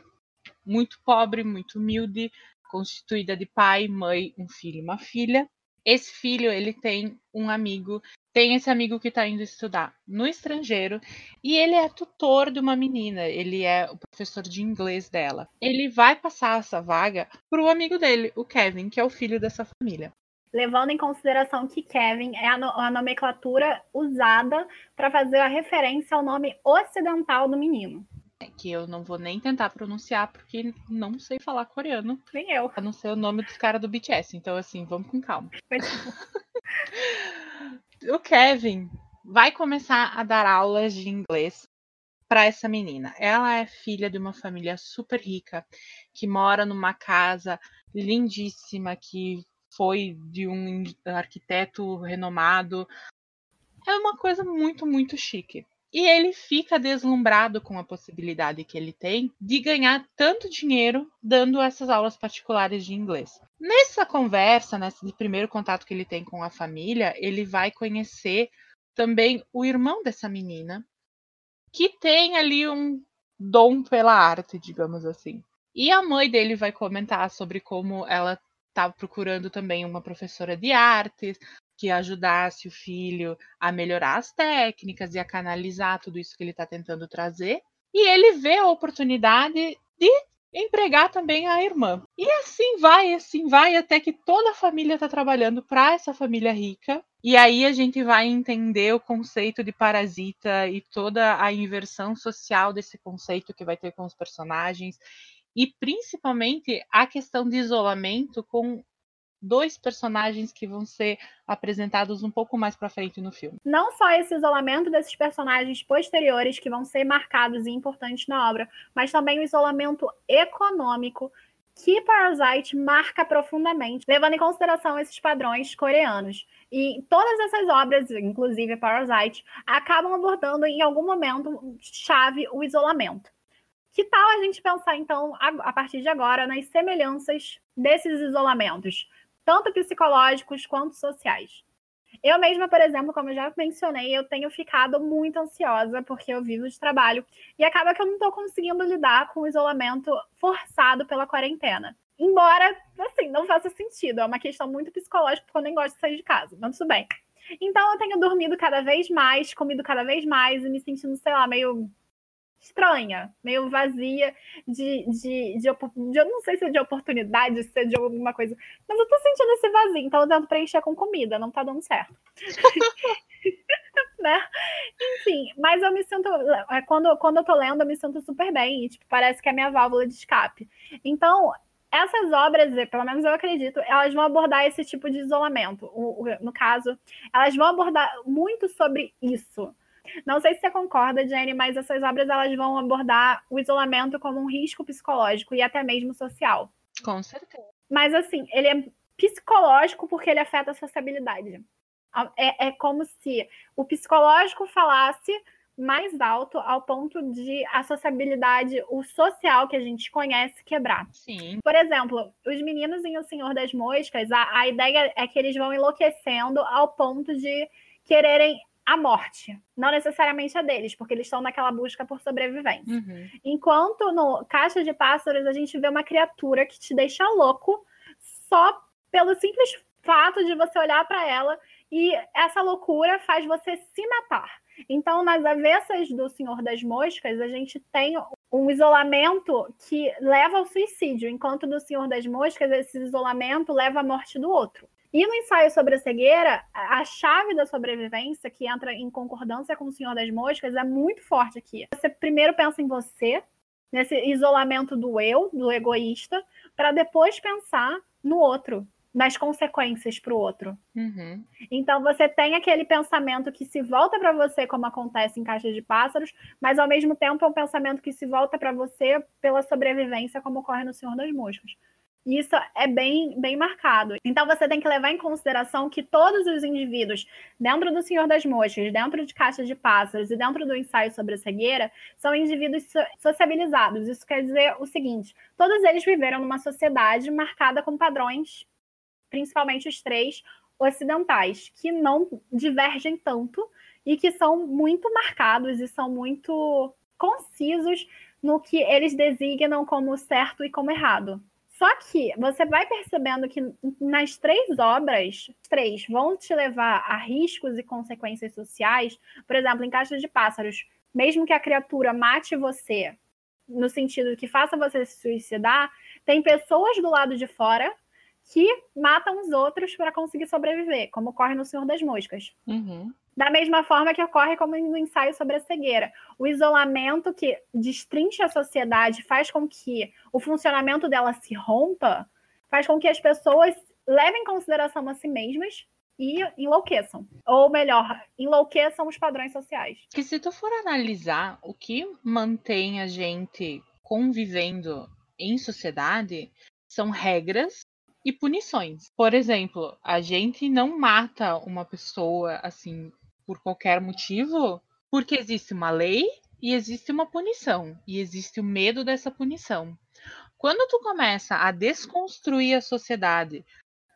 muito pobre, muito humilde, constituída de pai, mãe, um filho e uma filha. Esse filho, ele tem um amigo tem esse amigo que está indo estudar no estrangeiro e ele é tutor de uma menina, ele é o professor de inglês dela. Ele vai passar essa vaga para o amigo dele, o Kevin, que é o filho dessa família. Levando em consideração que Kevin é a, no a nomenclatura usada para fazer a referência ao nome ocidental do menino. É que eu não vou nem tentar pronunciar porque não sei falar coreano. Nem eu. A não ser o nome dos caras do BTS. Então, assim, vamos com calma. [LAUGHS] o Kevin vai começar a dar aulas de inglês para essa menina. Ela é filha de uma família super rica que mora numa casa lindíssima que foi de um arquiteto renomado. É uma coisa muito, muito chique. E ele fica deslumbrado com a possibilidade que ele tem de ganhar tanto dinheiro dando essas aulas particulares de inglês. Nessa conversa, nesse primeiro contato que ele tem com a família, ele vai conhecer também o irmão dessa menina, que tem ali um dom pela arte, digamos assim. E a mãe dele vai comentar sobre como ela estava tá procurando também uma professora de artes, que ajudasse o filho a melhorar as técnicas e a canalizar tudo isso que ele está tentando trazer. E ele vê a oportunidade de empregar também a irmã. E assim vai, assim vai, até que toda a família está trabalhando para essa família rica. E aí a gente vai entender o conceito de parasita e toda a inversão social desse conceito que vai ter com os personagens. E principalmente a questão de isolamento com dois personagens que vão ser apresentados um pouco mais para frente no filme. Não só esse isolamento desses personagens posteriores que vão ser marcados e importantes na obra, mas também o isolamento econômico que Parasite marca profundamente, levando em consideração esses padrões coreanos. E todas essas obras, inclusive Parasite, acabam abordando em algum momento chave o isolamento. Que tal a gente pensar, então, a partir de agora, nas semelhanças desses isolamentos? Tanto psicológicos quanto sociais. Eu mesma, por exemplo, como eu já mencionei, eu tenho ficado muito ansiosa porque eu vivo de trabalho e acaba que eu não estou conseguindo lidar com o isolamento forçado pela quarentena. Embora, assim, não faça sentido, é uma questão muito psicológica porque eu nem gosto de sair de casa, mas tudo bem. Então eu tenho dormido cada vez mais, comido cada vez mais e me sentindo, sei lá, meio estranha, meio vazia de, de, de, de, eu não sei se é de oportunidade, se é de alguma coisa, mas eu tô sentindo esse vazio, então eu tento preencher com comida, não tá dando certo. [LAUGHS] né? Enfim, mas eu me sinto, é, quando, quando eu tô lendo, eu me sinto super bem, e, tipo, parece que é a minha válvula de escape. Então, essas obras, pelo menos eu acredito, elas vão abordar esse tipo de isolamento. O, o, no caso, elas vão abordar muito sobre isso. Não sei se você concorda, Jenny, mas essas obras elas vão abordar o isolamento como um risco psicológico e até mesmo social. Com certeza. Mas assim, ele é psicológico porque ele afeta a sociabilidade. É, é como se o psicológico falasse mais alto ao ponto de a sociabilidade, o social que a gente conhece, quebrar. Sim. Por exemplo, os meninos em O Senhor das Moscas, a, a ideia é que eles vão enlouquecendo ao ponto de quererem a morte. Não necessariamente a deles, porque eles estão naquela busca por sobrevivência. Uhum. Enquanto no Caixa de Pássaros a gente vê uma criatura que te deixa louco só pelo simples fato de você olhar para ela e essa loucura faz você se matar. Então, nas avessas do Senhor das Moscas, a gente tem um isolamento que leva ao suicídio, enquanto do Senhor das Moscas, esse isolamento leva à morte do outro. E no ensaio sobre a cegueira, a chave da sobrevivência, que entra em concordância com o Senhor das Moscas, é muito forte aqui. Você primeiro pensa em você, nesse isolamento do eu, do egoísta, para depois pensar no outro, nas consequências para o outro. Uhum. Então você tem aquele pensamento que se volta para você, como acontece em Caixa de Pássaros, mas ao mesmo tempo é um pensamento que se volta para você pela sobrevivência, como ocorre no Senhor das Moscas. Isso é bem, bem marcado. Então você tem que levar em consideração que todos os indivíduos, dentro do Senhor das Moscas, dentro de Caixa de Pássaros e dentro do ensaio sobre a cegueira, são indivíduos sociabilizados. Isso quer dizer o seguinte: todos eles viveram numa sociedade marcada com padrões principalmente os três ocidentais, que não divergem tanto e que são muito marcados e são muito concisos no que eles designam como certo e como errado. Só que você vai percebendo que nas três obras, três vão te levar a riscos e consequências sociais. Por exemplo, em Caixa de Pássaros, mesmo que a criatura mate você, no sentido que faça você se suicidar, tem pessoas do lado de fora que matam os outros para conseguir sobreviver, como ocorre no Senhor das Moscas. Uhum. Da mesma forma que ocorre como no ensaio sobre a cegueira. O isolamento que destrincha a sociedade faz com que o funcionamento dela se rompa, faz com que as pessoas levem em consideração a si mesmas e enlouqueçam. Ou melhor, enlouqueçam os padrões sociais. Que se tu for analisar o que mantém a gente convivendo em sociedade são regras e punições. Por exemplo, a gente não mata uma pessoa assim por qualquer motivo, porque existe uma lei e existe uma punição, e existe o medo dessa punição. Quando tu começa a desconstruir a sociedade,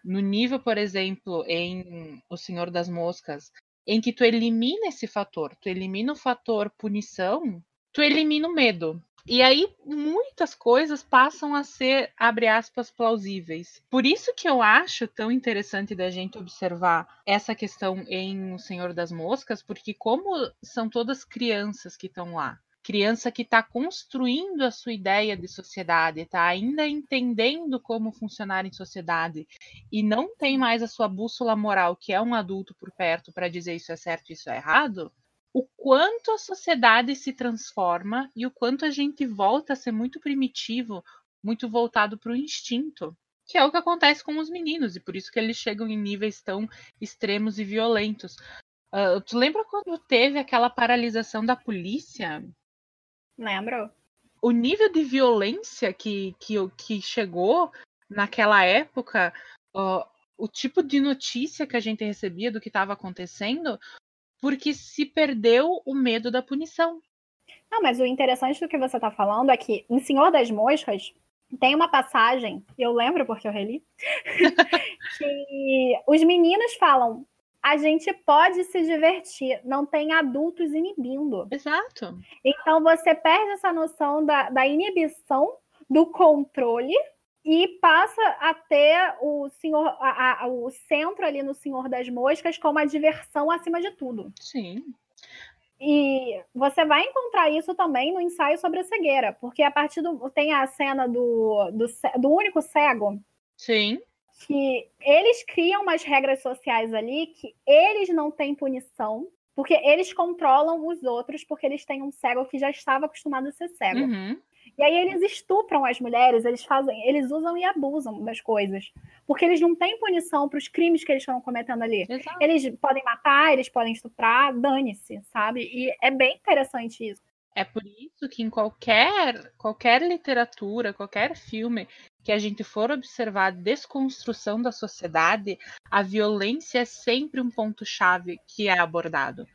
no nível, por exemplo, em O Senhor das Moscas, em que tu elimina esse fator, tu elimina o fator punição, tu elimina o medo. E aí muitas coisas passam a ser, abre aspas, plausíveis. Por isso que eu acho tão interessante da gente observar essa questão em O Senhor das Moscas, porque como são todas crianças que estão lá, criança que está construindo a sua ideia de sociedade, está ainda entendendo como funcionar em sociedade e não tem mais a sua bússola moral, que é um adulto por perto, para dizer isso é certo e isso é errado, o quanto a sociedade se transforma e o quanto a gente volta a ser muito primitivo, muito voltado para o instinto, que é o que acontece com os meninos, e por isso que eles chegam em níveis tão extremos e violentos. Uh, tu lembra quando teve aquela paralisação da polícia? Lembro. O nível de violência que, que, que chegou naquela época, uh, o tipo de notícia que a gente recebia do que estava acontecendo, porque se perdeu o medo da punição. Não, mas o interessante do que você está falando é que em Senhor das Moscas tem uma passagem, eu lembro porque eu reli, [LAUGHS] que os meninos falam: a gente pode se divertir, não tem adultos inibindo. Exato. Então você perde essa noção da, da inibição, do controle e passa a ter o senhor a, a, o centro ali no Senhor das Moscas como a diversão acima de tudo. Sim. E você vai encontrar isso também no ensaio sobre a cegueira, porque a partir do tem a cena do, do, do único cego. Sim. Que eles criam umas regras sociais ali que eles não têm punição, porque eles controlam os outros, porque eles têm um cego que já estava acostumado a ser cego. Uhum. E aí eles estupram as mulheres, eles fazem, eles usam e abusam das coisas. Porque eles não têm punição para os crimes que eles estão cometendo ali. Exato. Eles podem matar, eles podem estuprar, dane-se, sabe? E é bem interessante isso. É por isso que em qualquer, qualquer literatura, qualquer filme que a gente for observar a desconstrução da sociedade, a violência é sempre um ponto-chave que é abordado.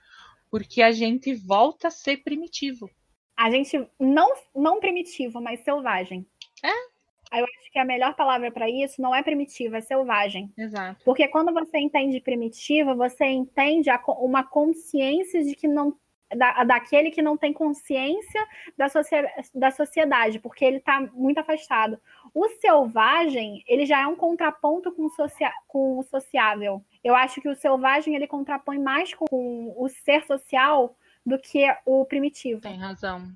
Porque a gente volta a ser primitivo. A gente não, não primitivo, mas selvagem. É. Eu acho que a melhor palavra para isso não é primitiva, é selvagem. Exato. Porque quando você entende primitiva, você entende a, uma consciência de que não da, daquele que não tem consciência da, da sociedade, porque ele está muito afastado. O selvagem, ele já é um contraponto com o, socia com o sociável. Eu acho que o selvagem ele contrapõe mais com o ser social do que o primitivo. Tem razão.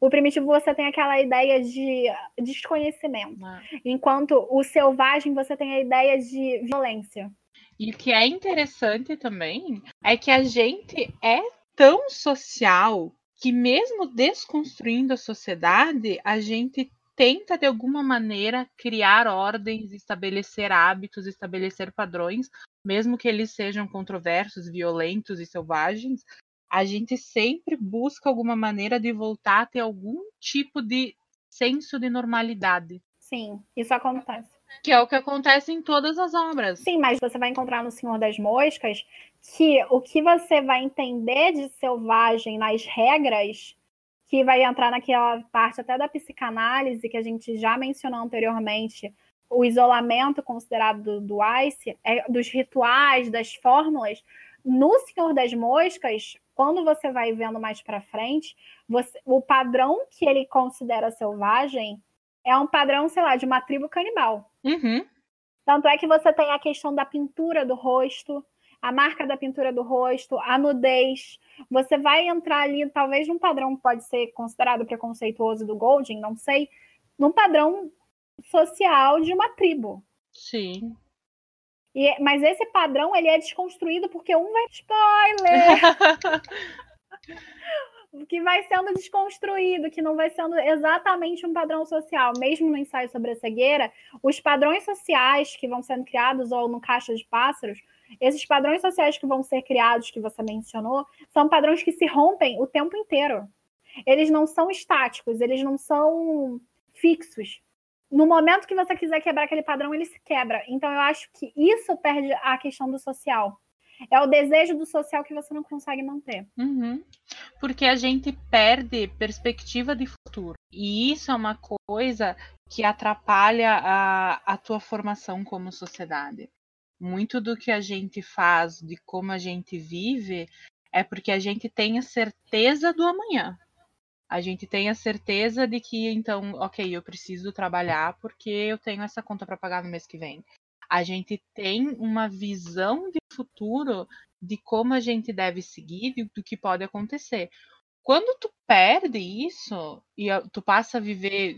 O primitivo você tem aquela ideia de desconhecimento, ah. enquanto o selvagem você tem a ideia de violência. E o que é interessante também é que a gente é tão social que mesmo desconstruindo a sociedade, a gente tenta de alguma maneira criar ordens, estabelecer hábitos, estabelecer padrões, mesmo que eles sejam controversos, violentos e selvagens, a gente sempre busca alguma maneira de voltar a ter algum tipo de senso de normalidade. Sim, isso acontece. Que é o que acontece em todas as obras. Sim, mas você vai encontrar no Senhor das Moscas que o que você vai entender de selvagem nas regras, que vai entrar naquela parte até da psicanálise que a gente já mencionou anteriormente, o isolamento considerado do, do ICE, é, dos rituais, das fórmulas, no Senhor das Moscas, quando você vai vendo mais para frente, você, o padrão que ele considera selvagem é um padrão, sei lá, de uma tribo canibal. Uhum. Tanto é que você tem a questão da pintura do rosto, a marca da pintura do rosto, a nudez. Você vai entrar ali, talvez num padrão que pode ser considerado preconceituoso do Golding, não sei, num padrão social de uma tribo. Sim. E, mas esse padrão ele é desconstruído porque um vai spoiler. [LAUGHS] que vai sendo desconstruído, que não vai sendo exatamente um padrão social. Mesmo no ensaio sobre a cegueira, os padrões sociais que vão sendo criados, ou no Caixa de Pássaros, esses padrões sociais que vão ser criados, que você mencionou, são padrões que se rompem o tempo inteiro. Eles não são estáticos, eles não são fixos no momento que você quiser quebrar aquele padrão, ele se quebra. Então eu acho que isso perde a questão do social. É o desejo do social que você não consegue manter. Uhum. Porque a gente perde perspectiva de futuro. E isso é uma coisa que atrapalha a, a tua formação como sociedade. Muito do que a gente faz, de como a gente vive, é porque a gente tem a certeza do amanhã a gente tem a certeza de que, então, ok, eu preciso trabalhar porque eu tenho essa conta para pagar no mês que vem. A gente tem uma visão de futuro de como a gente deve seguir, do que pode acontecer. Quando tu perde isso e tu passa a viver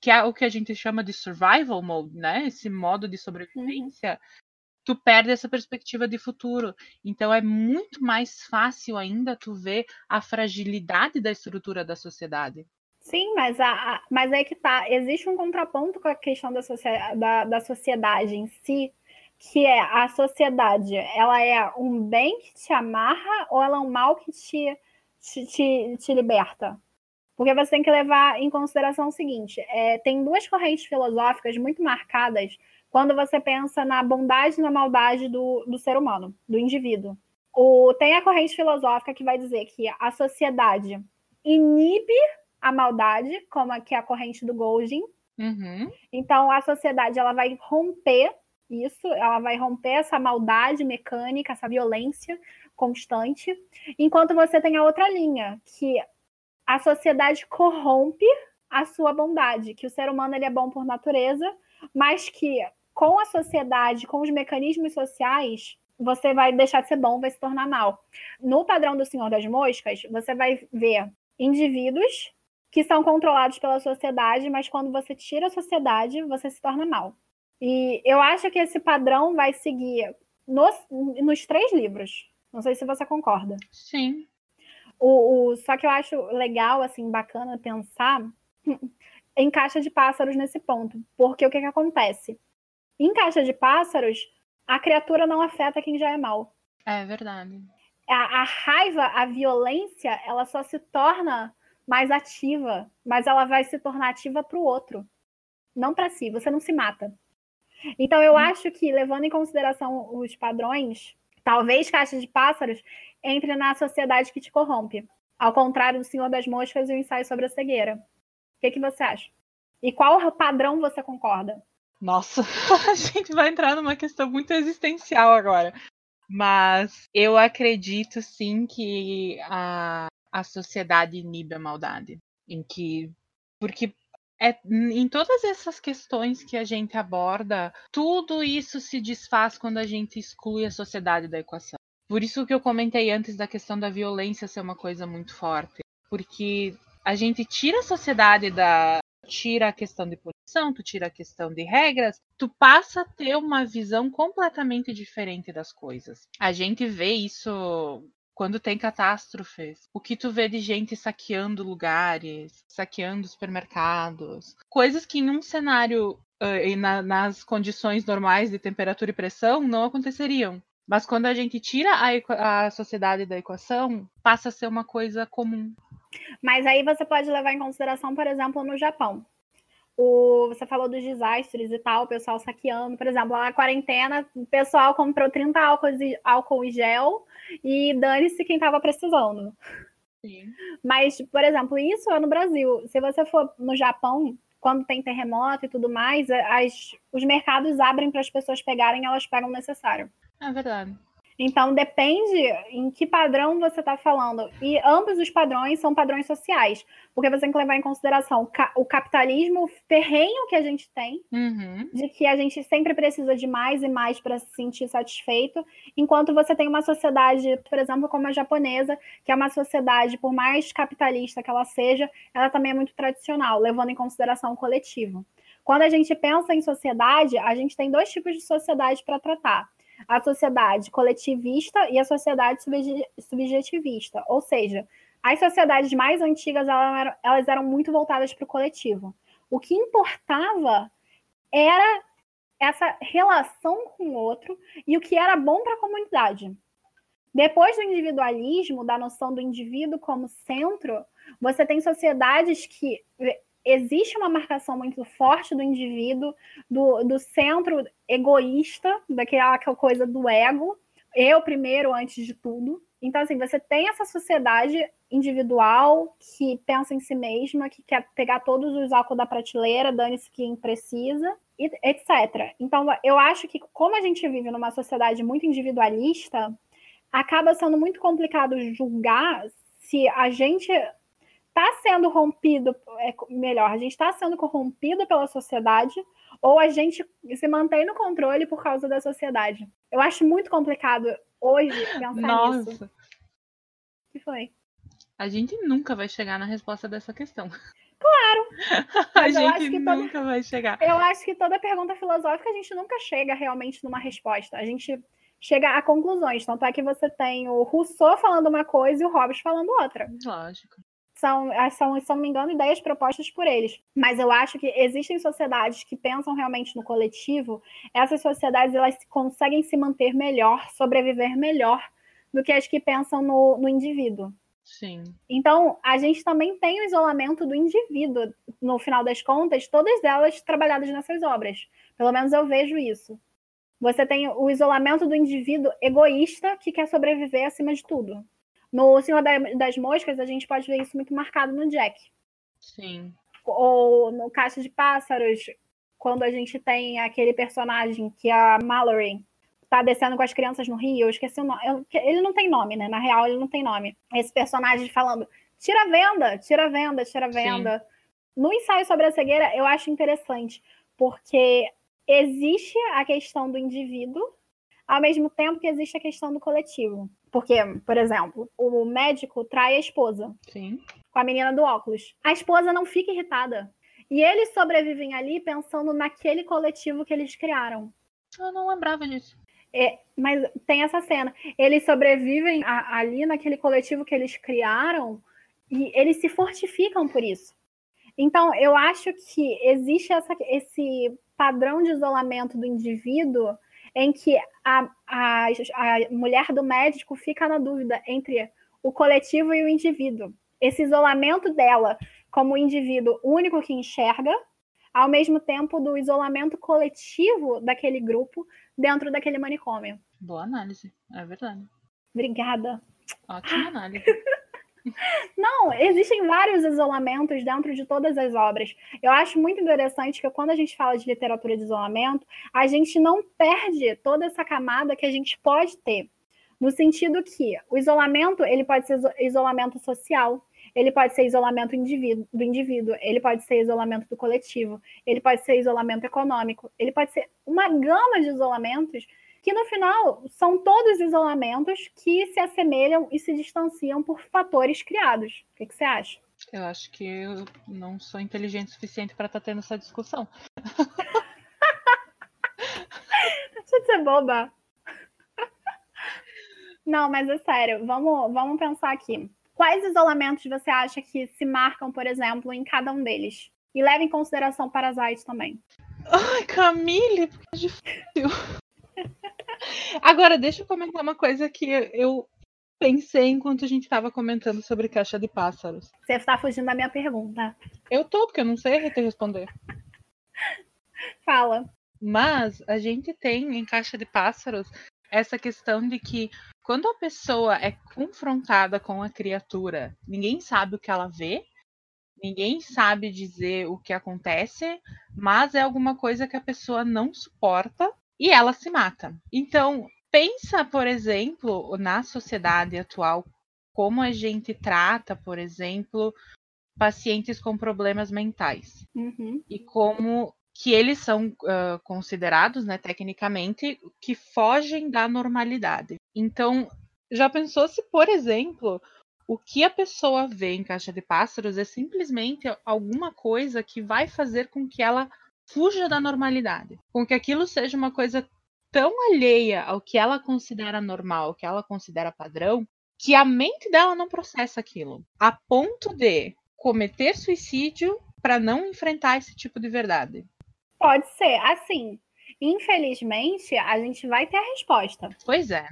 que é o que a gente chama de survival mode, né? Esse modo de sobrevivência, uhum tu perde essa perspectiva de futuro. Então é muito mais fácil ainda tu ver a fragilidade da estrutura da sociedade. Sim, mas, a, mas é que tá. Existe um contraponto com a questão da, da, da sociedade em si, que é a sociedade, ela é um bem que te amarra ou ela é um mal que te, te, te, te liberta? Porque você tem que levar em consideração o seguinte: é, tem duas correntes filosóficas muito marcadas quando você pensa na bondade e na maldade do, do ser humano, do indivíduo. O, tem a corrente filosófica que vai dizer que a sociedade inibe a maldade, como aqui é a corrente do Golding. Uhum. Então, a sociedade ela vai romper isso, ela vai romper essa maldade mecânica, essa violência constante, enquanto você tem a outra linha, que a sociedade corrompe a sua bondade, que o ser humano ele é bom por natureza, mas que com a sociedade, com os mecanismos sociais, você vai deixar de ser bom, vai se tornar mal. No padrão do Senhor das Moscas, você vai ver indivíduos que são controlados pela sociedade, mas quando você tira a sociedade, você se torna mal. E eu acho que esse padrão vai seguir nos, nos três livros. Não sei se você concorda. Sim. O, o, só que eu acho legal, assim, bacana pensar em caixa de pássaros nesse ponto. Porque o que, que acontece? Em caixa de pássaros, a criatura não afeta quem já é mal. É verdade. A, a raiva, a violência, ela só se torna mais ativa, mas ela vai se tornar ativa para o outro, não para si. Você não se mata. Então eu hum. acho que levando em consideração os padrões, talvez caixa de pássaros entre na sociedade que te corrompe, ao contrário do Senhor das Moscas e o ensaio sobre a cegueira. O que, que você acha? E qual padrão você concorda? Nossa, [LAUGHS] a gente vai entrar numa questão muito existencial agora. Mas eu acredito sim que a, a sociedade inibe a maldade. Em que. Porque é, em todas essas questões que a gente aborda, tudo isso se desfaz quando a gente exclui a sociedade da equação. Por isso que eu comentei antes da questão da violência ser uma coisa muito forte. Porque a gente tira a sociedade da. Tira a questão de punição, tu tira a questão de regras, tu passa a ter uma visão completamente diferente das coisas. A gente vê isso quando tem catástrofes. O que tu vê de gente saqueando lugares, saqueando supermercados, coisas que em um cenário e na, nas condições normais de temperatura e pressão não aconteceriam. Mas quando a gente tira a, a sociedade da equação, passa a ser uma coisa comum. Mas aí você pode levar em consideração, por exemplo, no Japão. O, você falou dos desastres e tal, o pessoal saqueando. Por exemplo, lá na quarentena, o pessoal comprou 30 álcool, álcool em gel e dane-se quem estava precisando. Sim. Mas, por exemplo, isso é no Brasil. Se você for no Japão, quando tem terremoto e tudo mais, as, os mercados abrem para as pessoas pegarem, elas pegam o necessário. É verdade. Então, depende em que padrão você está falando. E ambos os padrões são padrões sociais, porque você tem que levar em consideração o capitalismo ferrenho que a gente tem, uhum. de que a gente sempre precisa de mais e mais para se sentir satisfeito, enquanto você tem uma sociedade, por exemplo, como a japonesa, que é uma sociedade, por mais capitalista que ela seja, ela também é muito tradicional, levando em consideração o coletivo. Quando a gente pensa em sociedade, a gente tem dois tipos de sociedade para tratar a sociedade coletivista e a sociedade subjetivista. Ou seja, as sociedades mais antigas elas eram, muito voltadas para o coletivo. O que importava era essa relação com o outro e o que era bom para a comunidade. Depois do individualismo, da noção do indivíduo como centro, você tem sociedades que existe uma marcação muito forte do indivíduo, do, do centro egoísta, daquela coisa do ego, eu primeiro antes de tudo. Então, assim, você tem essa sociedade individual que pensa em si mesma, que quer pegar todos os álcool da prateleira, dane-se quem precisa, etc. Então, eu acho que, como a gente vive numa sociedade muito individualista, acaba sendo muito complicado julgar se a gente está sendo rompido, é, melhor, a gente está sendo corrompido pela sociedade ou a gente se mantém no controle por causa da sociedade. Eu acho muito complicado hoje pensar Nossa. nisso. O que foi? A gente nunca vai chegar na resposta dessa questão. Claro! [LAUGHS] a gente nunca toda, vai chegar. Eu acho que toda pergunta filosófica a gente nunca chega realmente numa resposta. A gente chega a conclusões. Tanto é que você tem o Rousseau falando uma coisa e o Hobbes falando outra. Lógico são, ah, são, se não me engano, ideias propostas por eles. Mas eu acho que existem sociedades que pensam realmente no coletivo, essas sociedades elas conseguem se manter melhor, sobreviver melhor do que as que pensam no, no indivíduo. Sim. Então, a gente também tem o isolamento do indivíduo, no final das contas, todas elas trabalhadas nessas obras. Pelo menos eu vejo isso. Você tem o isolamento do indivíduo egoísta que quer sobreviver acima de tudo. No Senhor das Moscas, a gente pode ver isso muito marcado no Jack. Sim. Ou no Caixa de Pássaros, quando a gente tem aquele personagem que é a Mallory tá descendo com as crianças no rio, eu esqueci o nome. Ele não tem nome, né? Na real, ele não tem nome. Esse personagem falando: tira a venda, tira a venda, tira a venda. Sim. No ensaio sobre a cegueira, eu acho interessante, porque existe a questão do indivíduo, ao mesmo tempo que existe a questão do coletivo. Porque, por exemplo, o médico trai a esposa. Sim. Com a menina do óculos. A esposa não fica irritada. E eles sobrevivem ali pensando naquele coletivo que eles criaram. Eu não lembrava disso. É, mas tem essa cena. Eles sobrevivem a, ali naquele coletivo que eles criaram e eles se fortificam por isso. Então, eu acho que existe essa, esse padrão de isolamento do indivíduo em que a, a, a mulher do médico fica na dúvida entre o coletivo e o indivíduo. Esse isolamento dela como indivíduo único que enxerga, ao mesmo tempo do isolamento coletivo daquele grupo dentro daquele manicômio. Boa análise, é verdade. Obrigada. Ótima análise. [LAUGHS] Não, existem vários isolamentos dentro de todas as obras. Eu acho muito interessante que quando a gente fala de literatura de isolamento, a gente não perde toda essa camada que a gente pode ter. No sentido que o isolamento, ele pode ser isolamento social, ele pode ser isolamento do indivíduo, ele pode ser isolamento do coletivo, ele pode ser isolamento econômico, ele pode ser uma gama de isolamentos que no final são todos isolamentos que se assemelham e se distanciam por fatores criados. O que, que você acha? Eu acho que eu não sou inteligente o suficiente para estar tá tendo essa discussão. [LAUGHS] Deixa de ser boba. Não, mas é sério, vamos, vamos pensar aqui. Quais isolamentos você acha que se marcam, por exemplo, em cada um deles? E leve em consideração Parasite também. Ai, Camille, é difícil. Agora, deixa eu comentar uma coisa que eu pensei enquanto a gente estava comentando sobre caixa de pássaros. Você está fugindo da minha pergunta. Eu tô, porque eu não sei te responder. Fala. Mas a gente tem em caixa de pássaros essa questão de que quando a pessoa é confrontada com a criatura, ninguém sabe o que ela vê, ninguém sabe dizer o que acontece, mas é alguma coisa que a pessoa não suporta e ela se mata. Então, pensa, por exemplo, na sociedade atual, como a gente trata, por exemplo, pacientes com problemas mentais. Uhum. E como que eles são uh, considerados, né, tecnicamente, que fogem da normalidade. Então, já pensou se, por exemplo, o que a pessoa vê em caixa de pássaros é simplesmente alguma coisa que vai fazer com que ela fuja da normalidade, com que aquilo seja uma coisa tão alheia ao que ela considera normal, ao que ela considera padrão, que a mente dela não processa aquilo, a ponto de cometer suicídio para não enfrentar esse tipo de verdade. Pode ser, assim. Infelizmente, a gente vai ter a resposta. Pois é.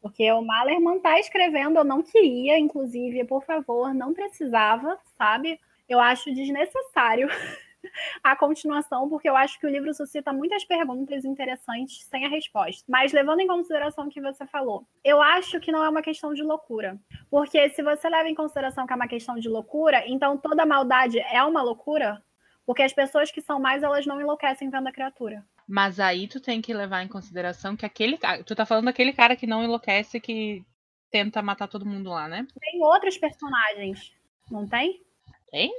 Porque o Malerman tá escrevendo, eu não queria, inclusive, por favor, não precisava, sabe? Eu acho desnecessário [LAUGHS] [LAUGHS] a continuação, porque eu acho que o livro suscita muitas perguntas interessantes sem a resposta. Mas levando em consideração o que você falou, eu acho que não é uma questão de loucura. Porque se você leva em consideração que é uma questão de loucura, então toda maldade é uma loucura? Porque as pessoas que são mais, elas não enlouquecem vendo a criatura. Mas aí tu tem que levar em consideração que aquele Tu tá falando daquele cara que não enlouquece, que tenta matar todo mundo lá, né? Tem outros personagens, não tem? Tem?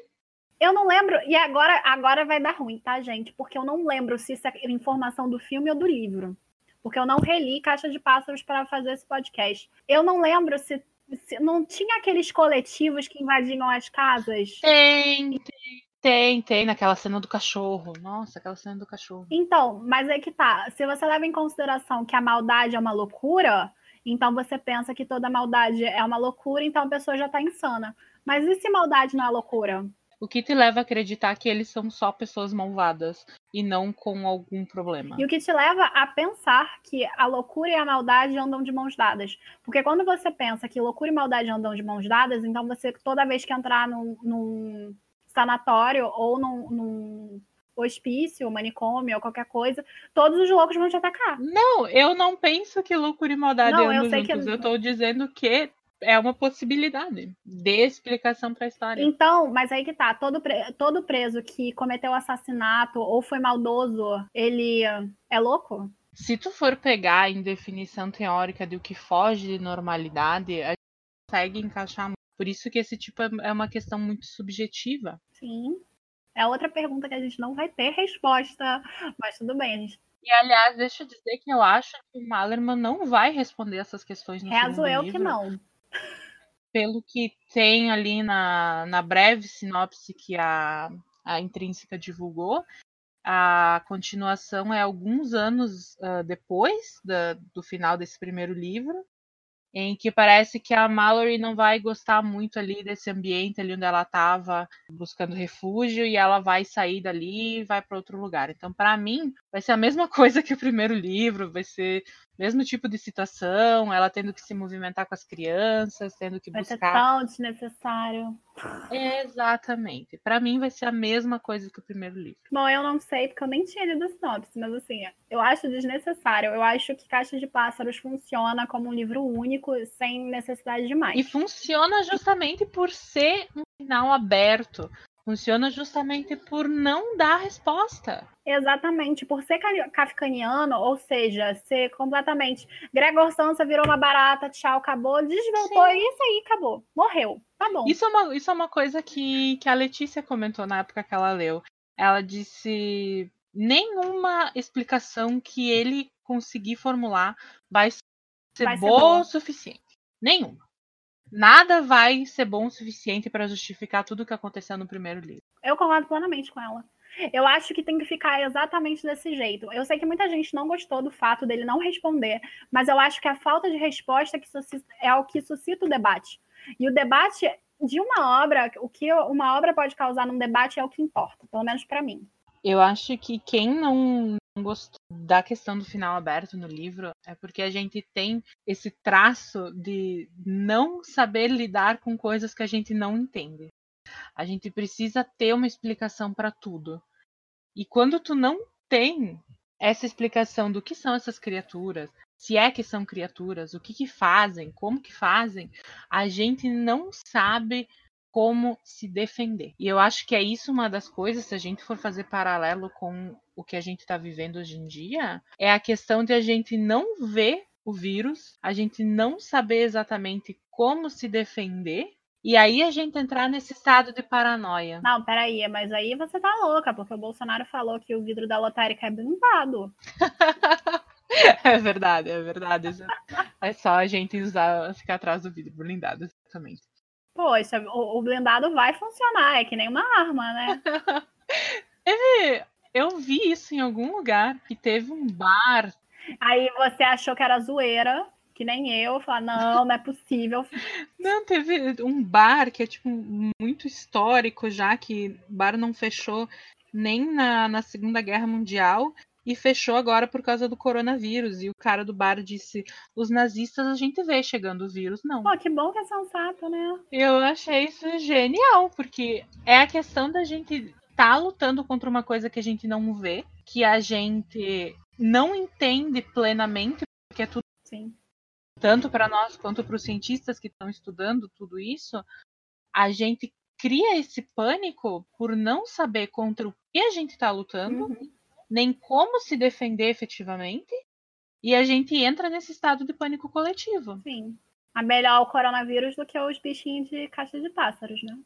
Eu não lembro, e agora, agora vai dar ruim, tá, gente? Porque eu não lembro se isso é informação do filme ou do livro. Porque eu não reli Caixa de Pássaros para fazer esse podcast. Eu não lembro se, se, não tinha aqueles coletivos que invadiam as casas. Tem, tem, tem, tem, naquela cena do cachorro. Nossa, aquela cena do cachorro. Então, mas é que tá. Se você leva em consideração que a maldade é uma loucura, então você pensa que toda maldade é uma loucura, então a pessoa já tá insana. Mas e se maldade não é loucura? O que te leva a acreditar que eles são só pessoas malvadas e não com algum problema? E o que te leva a pensar que a loucura e a maldade andam de mãos dadas. Porque quando você pensa que loucura e maldade andam de mãos dadas, então você, toda vez que entrar num, num sanatório ou num, num hospício, manicômio ou qualquer coisa, todos os loucos vão te atacar. Não, eu não penso que loucura e maldade não, andam eu sei juntos. Que... Eu estou dizendo que é uma possibilidade de explicação para a história. Então, mas aí que tá, todo, pre... todo preso que cometeu assassinato ou foi maldoso, ele é louco? Se tu for pegar em definição teórica do que foge de normalidade, a gente consegue encaixar. Por isso que esse tipo é, é uma questão muito subjetiva. Sim. É outra pergunta que a gente não vai ter resposta, mas tudo bem, a gente e, aliás, deixa eu dizer que eu acho que o Malerman não vai responder essas questões no Rezo eu livro. que não pelo que tem ali na, na breve sinopse que a, a Intrínseca divulgou, a continuação é alguns anos uh, depois da, do final desse primeiro livro. em que parece que a Mallory não vai gostar muito ali desse ambiente ali onde ela estava buscando refúgio e ela vai sair dali e vai para outro lugar. Então, para mim, vai ser a mesma [LAUGHS] coisa que o primeiro livro, vai ser mesmo tipo de situação, ela tendo que se movimentar com as crianças, tendo que vai buscar. Vai ser tão desnecessário. Exatamente. Para mim vai ser a mesma coisa que o primeiro livro. Bom, eu não sei porque eu nem tinha lido a sinopse, mas assim, eu acho desnecessário. Eu acho que Caixa de Pássaros funciona como um livro único, sem necessidade de mais. E funciona justamente por ser um final aberto. Funciona justamente por não dar resposta. Exatamente, por ser kafkaniano, ou seja, ser completamente. Gregor Sansa virou uma barata, tchau, acabou, desvoltou, Sim. e isso aí, acabou. Morreu. Tá bom. Isso é uma, isso é uma coisa que, que a Letícia comentou na época que ela leu. Ela disse: nenhuma explicação que ele conseguir formular vai ser, vai ser boa o suficiente. Nenhuma nada vai ser bom o suficiente para justificar tudo o que aconteceu no primeiro livro. Eu concordo plenamente com ela. Eu acho que tem que ficar exatamente desse jeito. Eu sei que muita gente não gostou do fato dele não responder, mas eu acho que a falta de resposta é o que suscita o debate. E o debate de uma obra, o que uma obra pode causar num debate é o que importa, pelo menos para mim. Eu acho que quem não gostou da questão do final aberto no livro é porque a gente tem esse traço de não saber lidar com coisas que a gente não entende. A gente precisa ter uma explicação para tudo. E quando tu não tem essa explicação do que são essas criaturas, se é que são criaturas, o que, que fazem, como que fazem, a gente não sabe como se defender. E eu acho que é isso uma das coisas, se a gente for fazer paralelo com o que a gente está vivendo hoje em dia, é a questão de a gente não ver o vírus, a gente não saber exatamente como se defender. E aí a gente entrar nesse estado de paranoia. Não, peraí, mas aí você tá louca, porque o Bolsonaro falou que o vidro da lotérica é blindado. [LAUGHS] é verdade, é verdade. É só a gente usar, ficar atrás do vidro blindado, exatamente. Poxa, o, o blindado vai funcionar, é que nem uma arma, né? [LAUGHS] Teve. Eu vi isso em algum lugar que teve um bar. Aí você achou que era zoeira, que nem eu, falar, não, não é possível. [LAUGHS] Não, teve um bar que é tipo muito histórico já, que o bar não fechou nem na, na Segunda Guerra Mundial e fechou agora por causa do coronavírus. E o cara do bar disse: os nazistas a gente vê chegando o vírus, não. Pô, que bom que é sensato, né? Eu achei isso genial, porque é a questão da gente tá lutando contra uma coisa que a gente não vê, que a gente não entende plenamente, porque é tudo. Sim. Tanto para nós quanto para os cientistas que estão estudando tudo isso, a gente cria esse pânico por não saber contra o que a gente está lutando. Uhum nem como se defender efetivamente, e a gente entra nesse estado de pânico coletivo. Sim. É melhor o coronavírus do que os bichinhos de caixa de pássaros, né?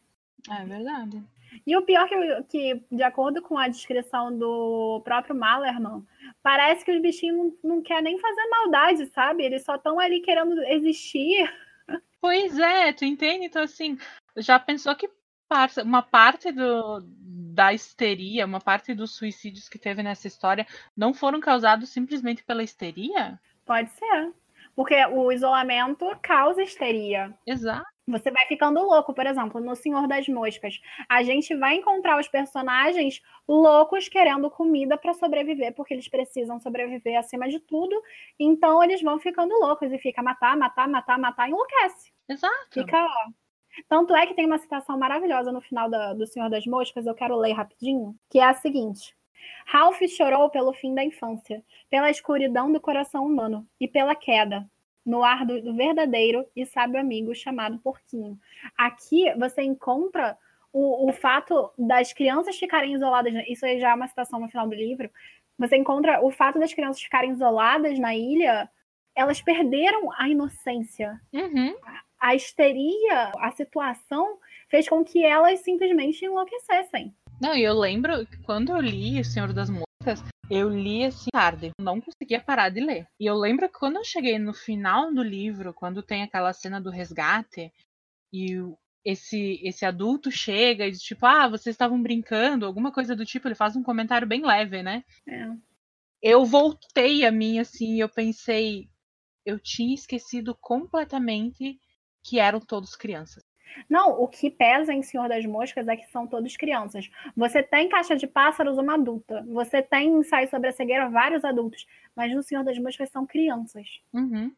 É verdade. E o pior que, que de acordo com a descrição do próprio Malerman, parece que os bichinhos não, não querem nem fazer maldade, sabe? Eles só estão ali querendo existir. Pois é, tu entende? Então, assim, já pensou que uma parte do, da histeria, uma parte dos suicídios que teve nessa história não foram causados simplesmente pela histeria? Pode ser. Porque o isolamento causa histeria. Exato. Você vai ficando louco, por exemplo, no Senhor das Moscas. A gente vai encontrar os personagens loucos querendo comida para sobreviver, porque eles precisam sobreviver acima de tudo. Então eles vão ficando loucos e fica matar, matar, matar, matar, enlouquece. Exato. Fica, ó, tanto é que tem uma citação maravilhosa no final da, do Senhor das Moscas, eu quero ler rapidinho, que é a seguinte: Ralph chorou pelo fim da infância, pela escuridão do coração humano e pela queda no ar do, verdadeiro e sábio amigo chamado Porquinho. Aqui você encontra o, o fato das crianças ficarem isoladas, isso já é uma citação no final do livro. Você encontra o fato das crianças ficarem isoladas na ilha, elas perderam a inocência. Uhum a histeria, a situação fez com que elas simplesmente enlouquecessem. Não, e eu lembro que quando eu li O Senhor das Moscas, eu li assim tarde, não conseguia parar de ler. E eu lembro que quando eu cheguei no final do livro, quando tem aquela cena do resgate, e esse, esse adulto chega e diz, tipo, ah, vocês estavam brincando, alguma coisa do tipo, ele faz um comentário bem leve, né? É. Eu voltei a mim, assim, e eu pensei, eu tinha esquecido completamente que eram todos crianças. Não, o que pesa em Senhor das Moscas é que são todos crianças. Você tem Caixa de Pássaros, uma adulta. Você tem ensaio sobre a cegueira, vários adultos. Mas no Senhor das Moscas são crianças. Uhum.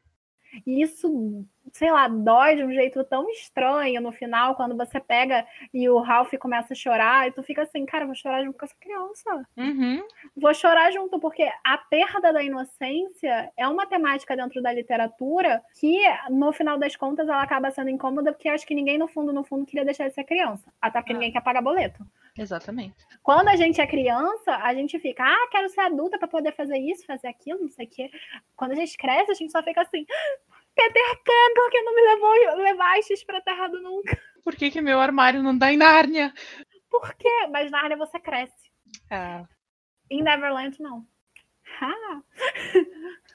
E isso, sei lá, dói de um jeito tão estranho no final, quando você pega e o Ralph começa a chorar, e tu fica assim, cara, vou chorar junto com essa criança. Uhum. Vou chorar junto, porque a perda da inocência é uma temática dentro da literatura que, no final das contas, ela acaba sendo incômoda, porque acho que ninguém, no fundo, no fundo, queria deixar de ser criança. Até porque ah. ninguém quer pagar boleto. Exatamente. Quando a gente é criança, a gente fica, ah, quero ser adulta para poder fazer isso, fazer aquilo, não sei o quê. Quando a gente cresce, a gente só fica assim, Peter Pan, por que não me levou levastes pra Terra do Nunca? Por que, que meu armário não dá em Nárnia? Por quê? Mas Nárnia você cresce. É. Em Neverland, não. Ah.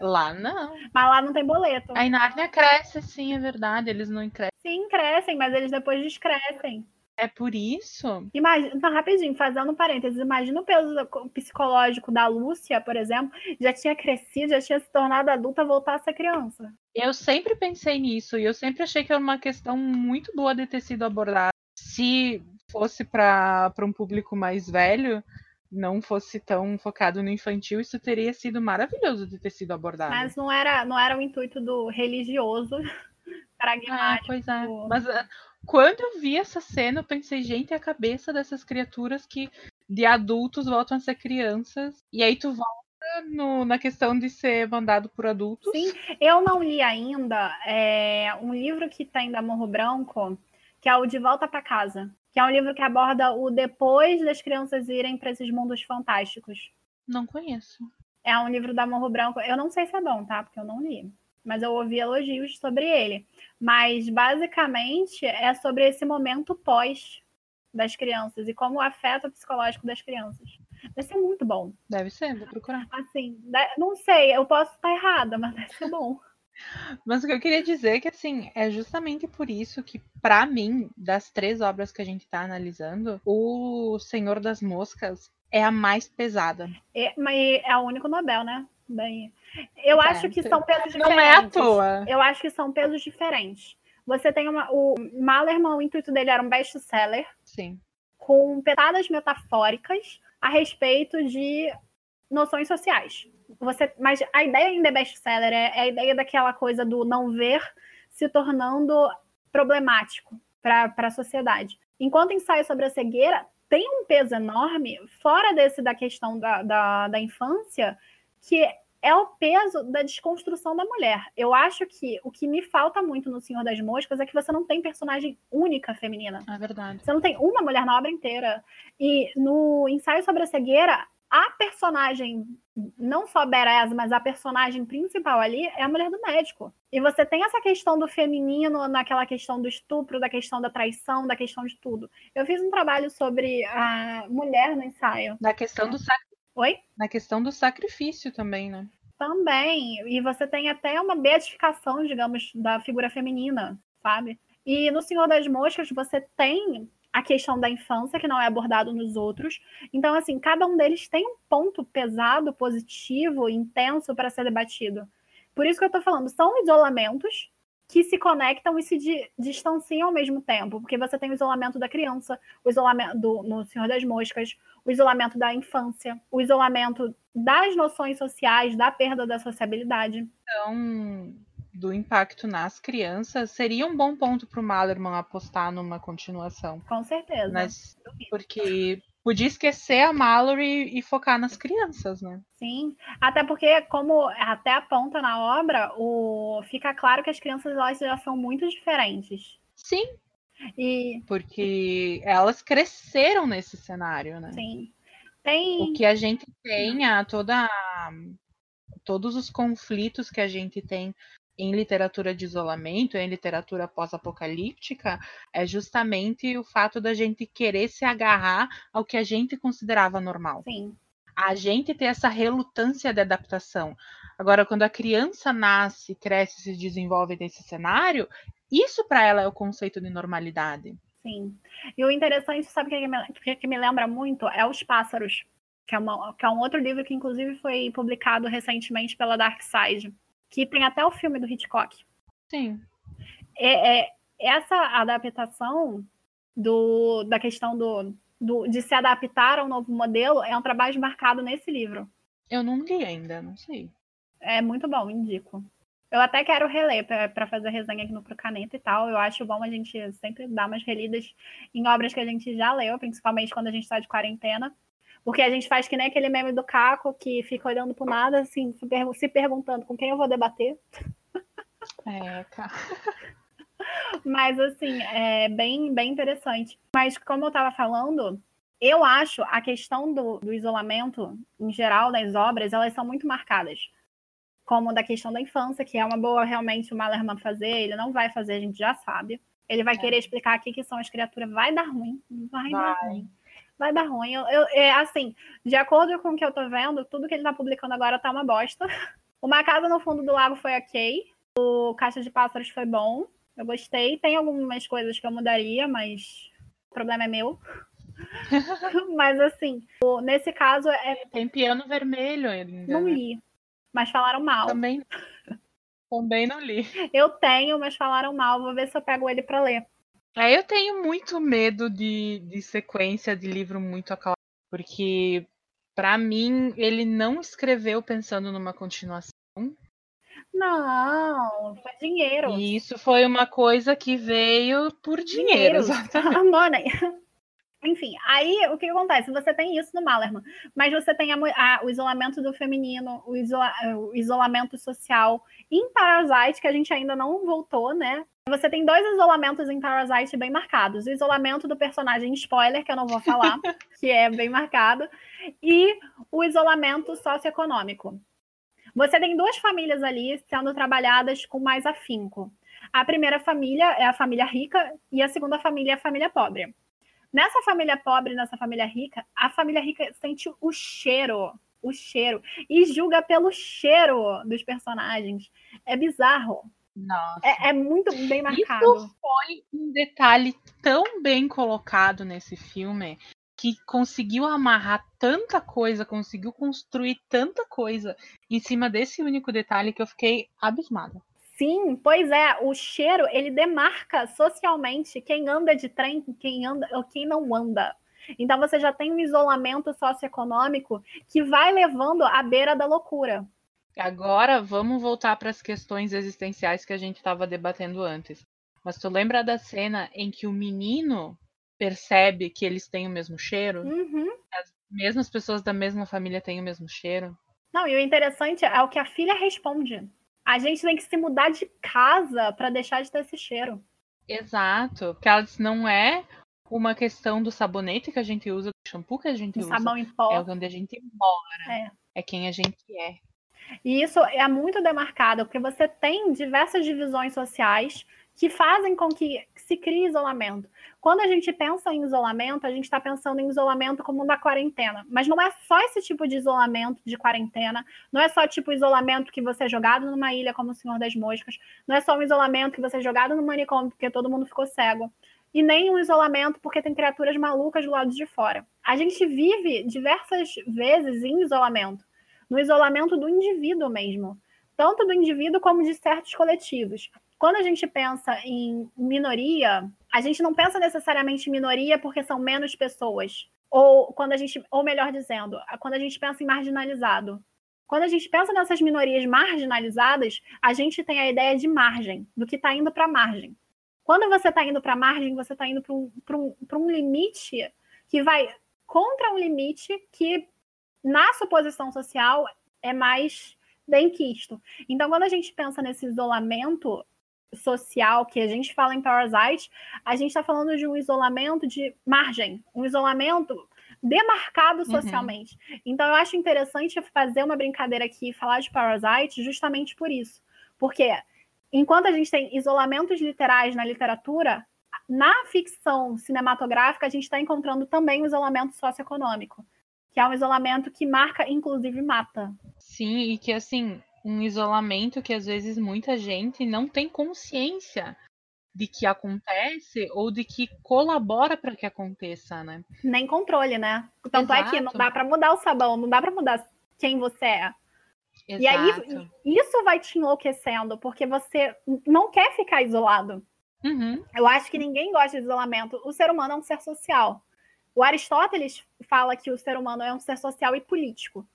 Lá não. Mas lá não tem boleto. A Nárnia cresce, sim, é verdade. Eles não crescem. Sim, crescem, mas eles depois descrescem. É por isso? Imagina, então, rapidinho, fazendo um parênteses, imagina o peso psicológico da Lúcia, por exemplo, já tinha crescido, já tinha se tornado adulta, voltar a ser criança. Eu sempre pensei nisso e eu sempre achei que era uma questão muito boa de ter sido abordada. Se fosse para um público mais velho, não fosse tão focado no infantil, isso teria sido maravilhoso de ter sido abordado. Mas não era, não era o intuito do religioso pragmático. [LAUGHS] Ah, pois é. Mas ah, quando eu vi essa cena, eu pensei, gente, é a cabeça dessas criaturas que de adultos voltam a ser crianças. E aí tu volta no, na questão de ser mandado por adultos. Sim, eu não li ainda é, um livro que tem da Morro Branco, que é o De Volta para Casa, que é um livro que aborda o depois das crianças irem para esses mundos fantásticos. Não conheço. É um livro da Morro Branco. Eu não sei se é bom, tá? Porque eu não li mas eu ouvi elogios sobre ele. Mas basicamente é sobre esse momento pós das crianças e como afeta o psicológico das crianças. Deve ser muito bom. Deve ser, vou procurar. Assim, não sei, eu posso estar errada, mas deve ser bom. Mas o que eu queria dizer é que, assim, é justamente por isso que, para mim, das três obras que a gente está analisando, O Senhor das Moscas é a mais pesada. É, mas é o único Nobel, né? Bem, eu é, acho que são pesos diferentes. Não é à toa. Eu acho que são pesos diferentes. Você tem uma, o Malerman, o intuito dele era um best-seller. Sim. Com petadas metafóricas a respeito de noções sociais. Você, mas a ideia ainda é best-seller, é, é a ideia daquela coisa do não ver se tornando problemático para a sociedade. Enquanto ensaio sobre a cegueira tem um peso enorme, fora desse da questão da, da, da infância, que é o peso da desconstrução da mulher. Eu acho que o que me falta muito no Senhor das Moscas é que você não tem personagem única feminina. É verdade. Você não tem uma mulher na obra inteira. E no ensaio sobre a cegueira, a personagem, não só Beres, mas a personagem principal ali é a mulher do médico. E você tem essa questão do feminino, naquela questão do estupro, da questão da traição, da questão de tudo. Eu fiz um trabalho sobre a mulher no ensaio. Da questão do sacrifício Oi? Na questão do sacrifício também, né? Também. E você tem até uma beatificação, digamos, da figura feminina, sabe? E no Senhor das Moscas você tem a questão da infância, que não é abordado nos outros. Então, assim, cada um deles tem um ponto pesado, positivo, intenso para ser debatido. Por isso que eu tô falando, são isolamentos que se conectam e se di distanciam ao mesmo tempo, porque você tem o isolamento da criança, o isolamento do, no Senhor das Moscas, o isolamento da infância, o isolamento das noções sociais, da perda da sociabilidade. Então, do impacto nas crianças, seria um bom ponto para o Malerman apostar numa continuação. Com certeza. Mas, porque podia esquecer a Mallory e focar nas crianças, né? Sim, até porque, como até aponta na obra, o... fica claro que as crianças elas já são muito diferentes. Sim. E... Porque elas cresceram nesse cenário, né? Sim. Tem... O que a gente tem, a toda todos os conflitos que a gente tem em literatura de isolamento, em literatura pós-apocalíptica, é justamente o fato da gente querer se agarrar ao que a gente considerava normal. Sim. A gente ter essa relutância de adaptação. Agora, quando a criança nasce, cresce, se desenvolve nesse cenário, isso para ela é o conceito de normalidade. Sim. E o interessante, sabe o que, me, que me lembra muito? É Os Pássaros, que é, uma, que é um outro livro que, inclusive, foi publicado recentemente pela Dark Side que tem até o filme do Hitchcock. Sim. É, é essa adaptação do, da questão do, do, de se adaptar a um novo modelo é um trabalho marcado nesse livro. Eu não li ainda, não sei. É muito bom, indico. Eu até quero reler para fazer resenha aqui no Pro Caneta e tal. Eu acho bom a gente sempre dar umas relidas em obras que a gente já leu, principalmente quando a gente está de quarentena. Porque a gente faz que nem aquele meme do Caco que fica olhando pro nada, assim, se perguntando com quem eu vou debater. É, cara. Mas, assim, é bem, bem interessante. Mas, como eu estava falando, eu acho a questão do, do isolamento, em geral, das obras, elas são muito marcadas. Como da questão da infância, que é uma boa realmente o Malerman fazer, ele não vai fazer, a gente já sabe. Ele vai é. querer explicar o que são as criaturas, vai dar ruim, vai, vai. dar ruim. Vai dar ruim. Eu, eu, é, assim, de acordo com o que eu tô vendo, tudo que ele tá publicando agora tá uma bosta. [LAUGHS] Uma Casa no Fundo do Lago foi ok. O Caixa de Pássaros foi bom. Eu gostei. Tem algumas coisas que eu mudaria, mas o problema é meu. [LAUGHS] mas assim, nesse caso é. Tem piano vermelho ainda. Não né? li. Mas falaram mal. Também. Também não li. Eu tenho, mas falaram mal. Vou ver se eu pego ele para ler. É, eu tenho muito medo de, de sequência de livro muito acalmado, porque para mim ele não escreveu pensando numa continuação. Não, foi dinheiro. E isso foi uma coisa que veio por dinheiro. dinheiro. [LAUGHS] Enfim, aí o que acontece? Você tem isso no Malerman, mas você tem a, a, o isolamento do feminino, o, isola, o, isolamento social em Parasite, que a gente ainda não voltou, né? Você tem dois isolamentos em Parasite bem marcados. O isolamento do personagem spoiler, que eu não vou falar, [LAUGHS] que é bem marcado, e o isolamento socioeconômico. Você tem duas famílias ali sendo trabalhadas com mais afinco. A primeira família é a família rica e a segunda família é a família pobre. Nessa família pobre, nessa família rica, a família rica sente o cheiro, o cheiro, e julga pelo cheiro dos personagens. É bizarro. Nossa. É, é muito bem marcado. Isso foi um detalhe tão bem colocado nesse filme que conseguiu amarrar tanta coisa, conseguiu construir tanta coisa em cima desse único detalhe que eu fiquei abismada. Sim, pois é, o cheiro ele demarca socialmente quem anda de trem, quem anda ou quem não anda. Então você já tem um isolamento socioeconômico que vai levando à beira da loucura. Agora vamos voltar para as questões existenciais que a gente estava debatendo antes. Mas tu lembra da cena em que o menino percebe que eles têm o mesmo cheiro. Uhum. As mesmas pessoas da mesma família têm o mesmo cheiro. Não, e o interessante é o que a filha responde. A gente tem que se mudar de casa para deixar de ter esse cheiro. Exato. Porque ela não é uma questão do sabonete que a gente usa, do shampoo que a gente o usa. Sabão em pó. É onde a gente mora. É. é quem a gente é. E isso é muito demarcado, porque você tem diversas divisões sociais que fazem com que se crie isolamento. Quando a gente pensa em isolamento, a gente está pensando em isolamento como da quarentena. Mas não é só esse tipo de isolamento de quarentena, não é só tipo isolamento que você é jogado numa ilha como o Senhor das Moscas, não é só um isolamento que você é jogado no manicômio porque todo mundo ficou cego. E nem um isolamento porque tem criaturas malucas do lado de fora. A gente vive diversas vezes em isolamento, no isolamento do indivíduo mesmo, tanto do indivíduo como de certos coletivos quando a gente pensa em minoria, a gente não pensa necessariamente em minoria porque são menos pessoas. Ou quando a gente, ou melhor dizendo, quando a gente pensa em marginalizado. Quando a gente pensa nessas minorias marginalizadas, a gente tem a ideia de margem, do que está indo para a margem. Quando você está indo para a margem, você está indo para um, um, um limite que vai contra um limite que, na suposição social, é mais bem quisto. Então, quando a gente pensa nesse isolamento, social que a gente fala em Parasite, a gente está falando de um isolamento de margem, um isolamento demarcado uhum. socialmente. Uhum. Então eu acho interessante fazer uma brincadeira aqui e falar de Parasite justamente por isso. Porque enquanto a gente tem isolamentos literais na literatura, na ficção cinematográfica a gente está encontrando também o isolamento socioeconômico, que é um isolamento que marca, inclusive mata. Sim, e que assim, um isolamento que às vezes muita gente não tem consciência de que acontece ou de que colabora para que aconteça, né? Nem controle, né? Tanto Exato. é que não dá para mudar o sabão, não dá para mudar quem você é. Exato. E aí isso vai te enlouquecendo, porque você não quer ficar isolado. Uhum. Eu acho que ninguém gosta de isolamento. O ser humano é um ser social. O Aristóteles fala que o ser humano é um ser social e político.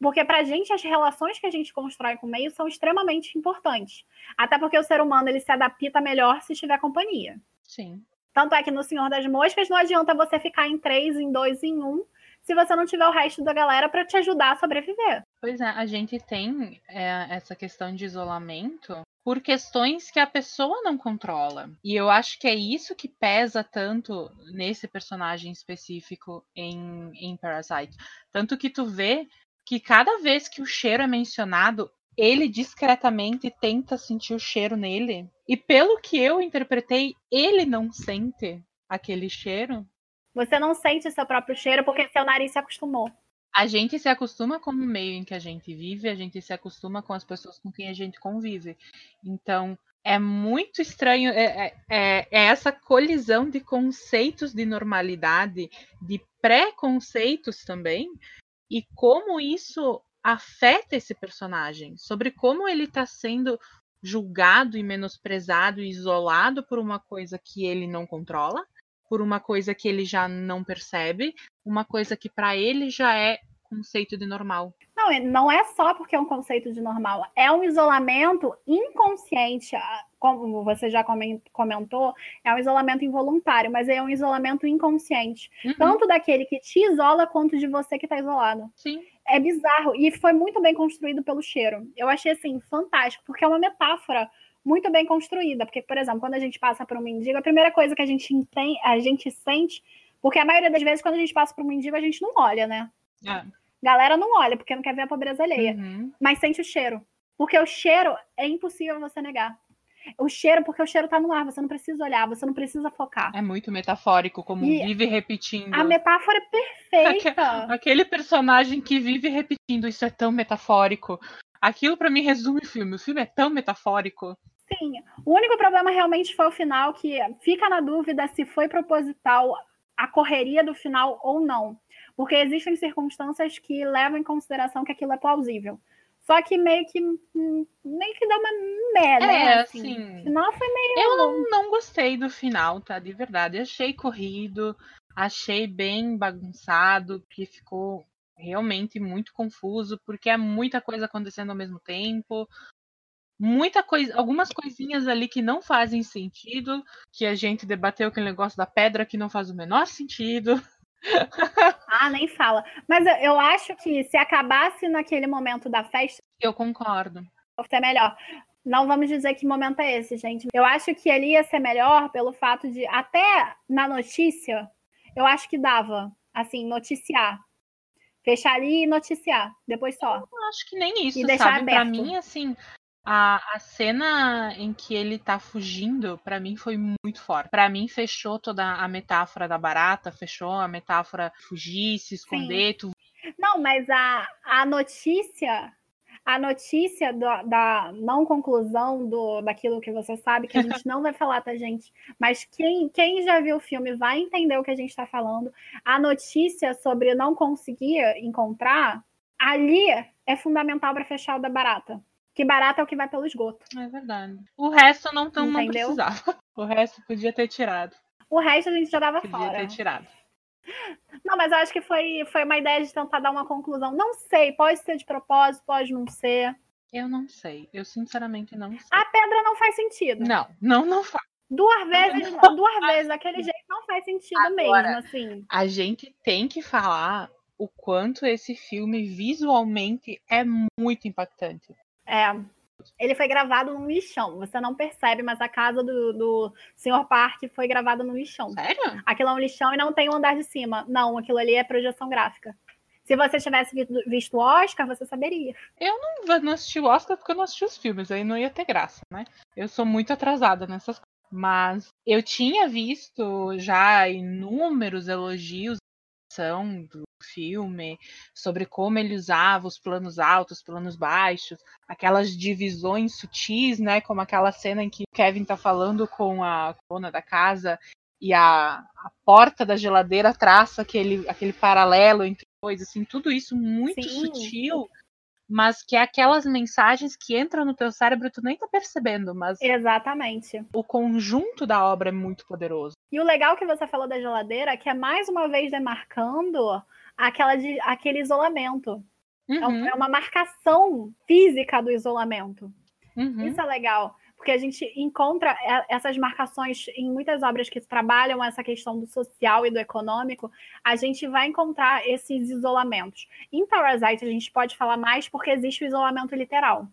Porque para a gente as relações que a gente constrói com o meio são extremamente importantes. Até porque o ser humano ele se adapta melhor se tiver companhia. Sim. Tanto é que no Senhor das Moscas não adianta você ficar em três, em dois, em um, se você não tiver o resto da galera para te ajudar a sobreviver. Pois é, a gente tem é, essa questão de isolamento por questões que a pessoa não controla. E eu acho que é isso que pesa tanto nesse personagem específico em, em Parasite. Tanto que tu vê que cada vez que o cheiro é mencionado, ele discretamente tenta sentir o cheiro nele. E pelo que eu interpretei, ele não sente aquele cheiro. Você não sente o seu próprio cheiro porque seu nariz se acostumou. A gente se acostuma com o meio em que a gente vive, a gente se acostuma com as pessoas com quem a gente convive. Então, é muito estranho é, é, é, é essa colisão de conceitos de normalidade, de preconceitos também, e como isso afeta esse personagem, sobre como ele está sendo julgado e menosprezado e isolado por uma coisa que ele não controla, por uma coisa que ele já não percebe, uma coisa que para ele já é conceito de normal. Não, não é só porque é um conceito de normal, é um isolamento inconsciente, como você já comentou, é um isolamento involuntário, mas é um isolamento inconsciente, uhum. tanto daquele que te isola quanto de você que está isolado. Sim. É bizarro e foi muito bem construído pelo cheiro. Eu achei assim fantástico, porque é uma metáfora muito bem construída. Porque, por exemplo, quando a gente passa por um mendigo, a primeira coisa que a gente, tem, a gente sente, porque a maioria das vezes, quando a gente passa por um mendigo, a gente não olha, né? É. Galera não olha, porque não quer ver a pobreza alheia. Uhum. Mas sente o cheiro. Porque o cheiro é impossível você negar. O cheiro, porque o cheiro tá no ar, você não precisa olhar, você não precisa focar. É muito metafórico, como e vive repetindo. A metáfora é perfeita. [LAUGHS] Aquele personagem que vive repetindo, isso é tão metafórico. Aquilo para mim resume o filme. O filme é tão metafórico. Sim. O único problema realmente foi o final, que fica na dúvida se foi proposital a correria do final ou não. Porque existem circunstâncias que levam em consideração que aquilo é plausível. Só que meio que hum, meio que dá uma merda, né? É, assim. assim. O final foi meio. Eu não, não gostei do final, tá? De verdade. Achei corrido, achei bem bagunçado, que ficou realmente muito confuso, porque é muita coisa acontecendo ao mesmo tempo muita coisa, algumas coisinhas ali que não fazem sentido, que a gente debateu aquele negócio da pedra que não faz o menor sentido. [LAUGHS] Ah, nem fala. Mas eu acho que se acabasse naquele momento da festa. Eu concordo. Ser melhor. Não vamos dizer que momento é esse, gente. Eu acho que ele ia ser melhor pelo fato de, até na notícia, eu acho que dava, assim, noticiar. Fechar ali e noticiar. Depois só. Eu acho que nem isso, e deixar sabe? Aberto. Pra mim, assim, a, a cena em que ele tá fugindo, para mim foi muito forte. Para mim fechou toda a metáfora da barata, fechou a metáfora fugir, se esconder. Tu... Não, mas a, a notícia, a notícia do, da não conclusão do, daquilo que você sabe, que a gente [LAUGHS] não vai falar, tá, gente? Mas quem, quem já viu o filme vai entender o que a gente tá falando. A notícia sobre não conseguir encontrar, ali é fundamental para fechar o da barata que barata é o que vai pelo esgoto. É verdade. O resto não, tão, não precisava. [LAUGHS] O resto podia ter tirado. O resto a gente já dava podia fora. Podia ter tirado. Não, mas eu acho que foi, foi uma ideia de tentar dar uma conclusão. Não sei, pode ser de propósito, pode não ser. Eu não sei. Eu sinceramente não sei. A pedra não faz sentido. Não, não, não faz. Duas vezes, não, duas vezes, daquele jeito não faz sentido Agora, mesmo, assim. A gente tem que falar o quanto esse filme visualmente é muito impactante. É. Ele foi gravado num lixão. Você não percebe, mas a casa do, do Sr. Park foi gravada no lixão. Sério? Aquilo é um lixão e não tem um andar de cima. Não, aquilo ali é projeção gráfica. Se você tivesse visto o Oscar, você saberia. Eu não, não assisti o Oscar porque eu não assisti os filmes, aí não ia ter graça, né? Eu sou muito atrasada nessas coisas. Mas eu tinha visto já inúmeros elogios do filme, sobre como ele usava os planos altos, planos baixos, aquelas divisões sutis, né? Como aquela cena em que o Kevin tá falando com a dona da casa e a, a porta da geladeira traça aquele, aquele paralelo entre coisas, assim, tudo isso muito Sim. sutil mas que é aquelas mensagens que entram no teu cérebro e tu nem tá percebendo, mas Exatamente. O conjunto da obra é muito poderoso. E o legal que você falou da geladeira é que é mais uma vez demarcando aquela de, aquele isolamento. É uhum. É uma marcação física do isolamento. Uhum. Isso é legal porque a gente encontra é, essas marcações em muitas obras que trabalham essa questão do social e do econômico, a gente vai encontrar esses isolamentos. Em Parasite, a gente pode falar mais porque existe o isolamento literal.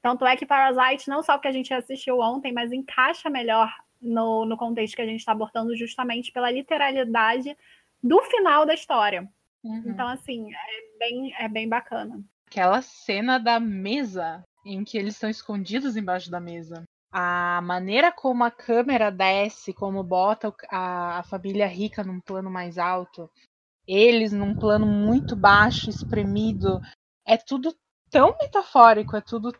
Tanto é que Parasite, não só porque a gente assistiu ontem, mas encaixa melhor no, no contexto que a gente está abordando, justamente pela literalidade do final da história. Uhum. Então, assim, é bem, é bem bacana. Aquela cena da mesa em que eles estão escondidos embaixo da mesa. A maneira como a câmera desce, como bota a, a família rica num plano mais alto, eles num plano muito baixo, espremido, é tudo tão metafórico, é tudo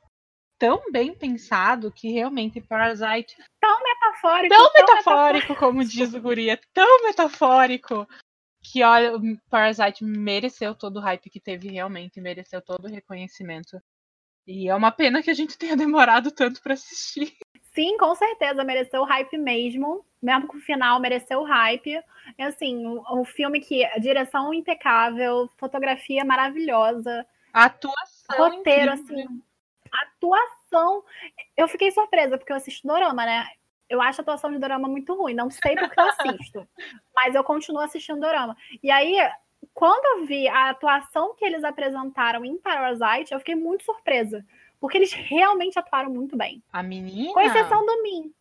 tão bem pensado que realmente Parasite. Tão metafórico. Tão, tão metafórico, metafórico, como diz o Guri, é tão metafórico que olha, Parasite mereceu todo o hype que teve realmente, mereceu todo o reconhecimento. E é uma pena que a gente tenha [LAUGHS] demorado tanto para assistir. Sim, com certeza, mereceu o hype mesmo. Mesmo com o final, mereceu o hype. E, assim, o, o filme que. direção impecável, fotografia maravilhosa. Atuação. Roteiro, incrível. assim. Atuação. Eu fiquei surpresa, porque eu assisto Dorama, né? Eu acho a atuação de Dorama muito ruim. Não sei porque eu assisto. [LAUGHS] mas eu continuo assistindo Dorama. E aí, quando eu vi a atuação que eles apresentaram em Parasite, eu fiquei muito surpresa. Porque eles realmente atuaram muito bem. A menina? Com exceção do Min.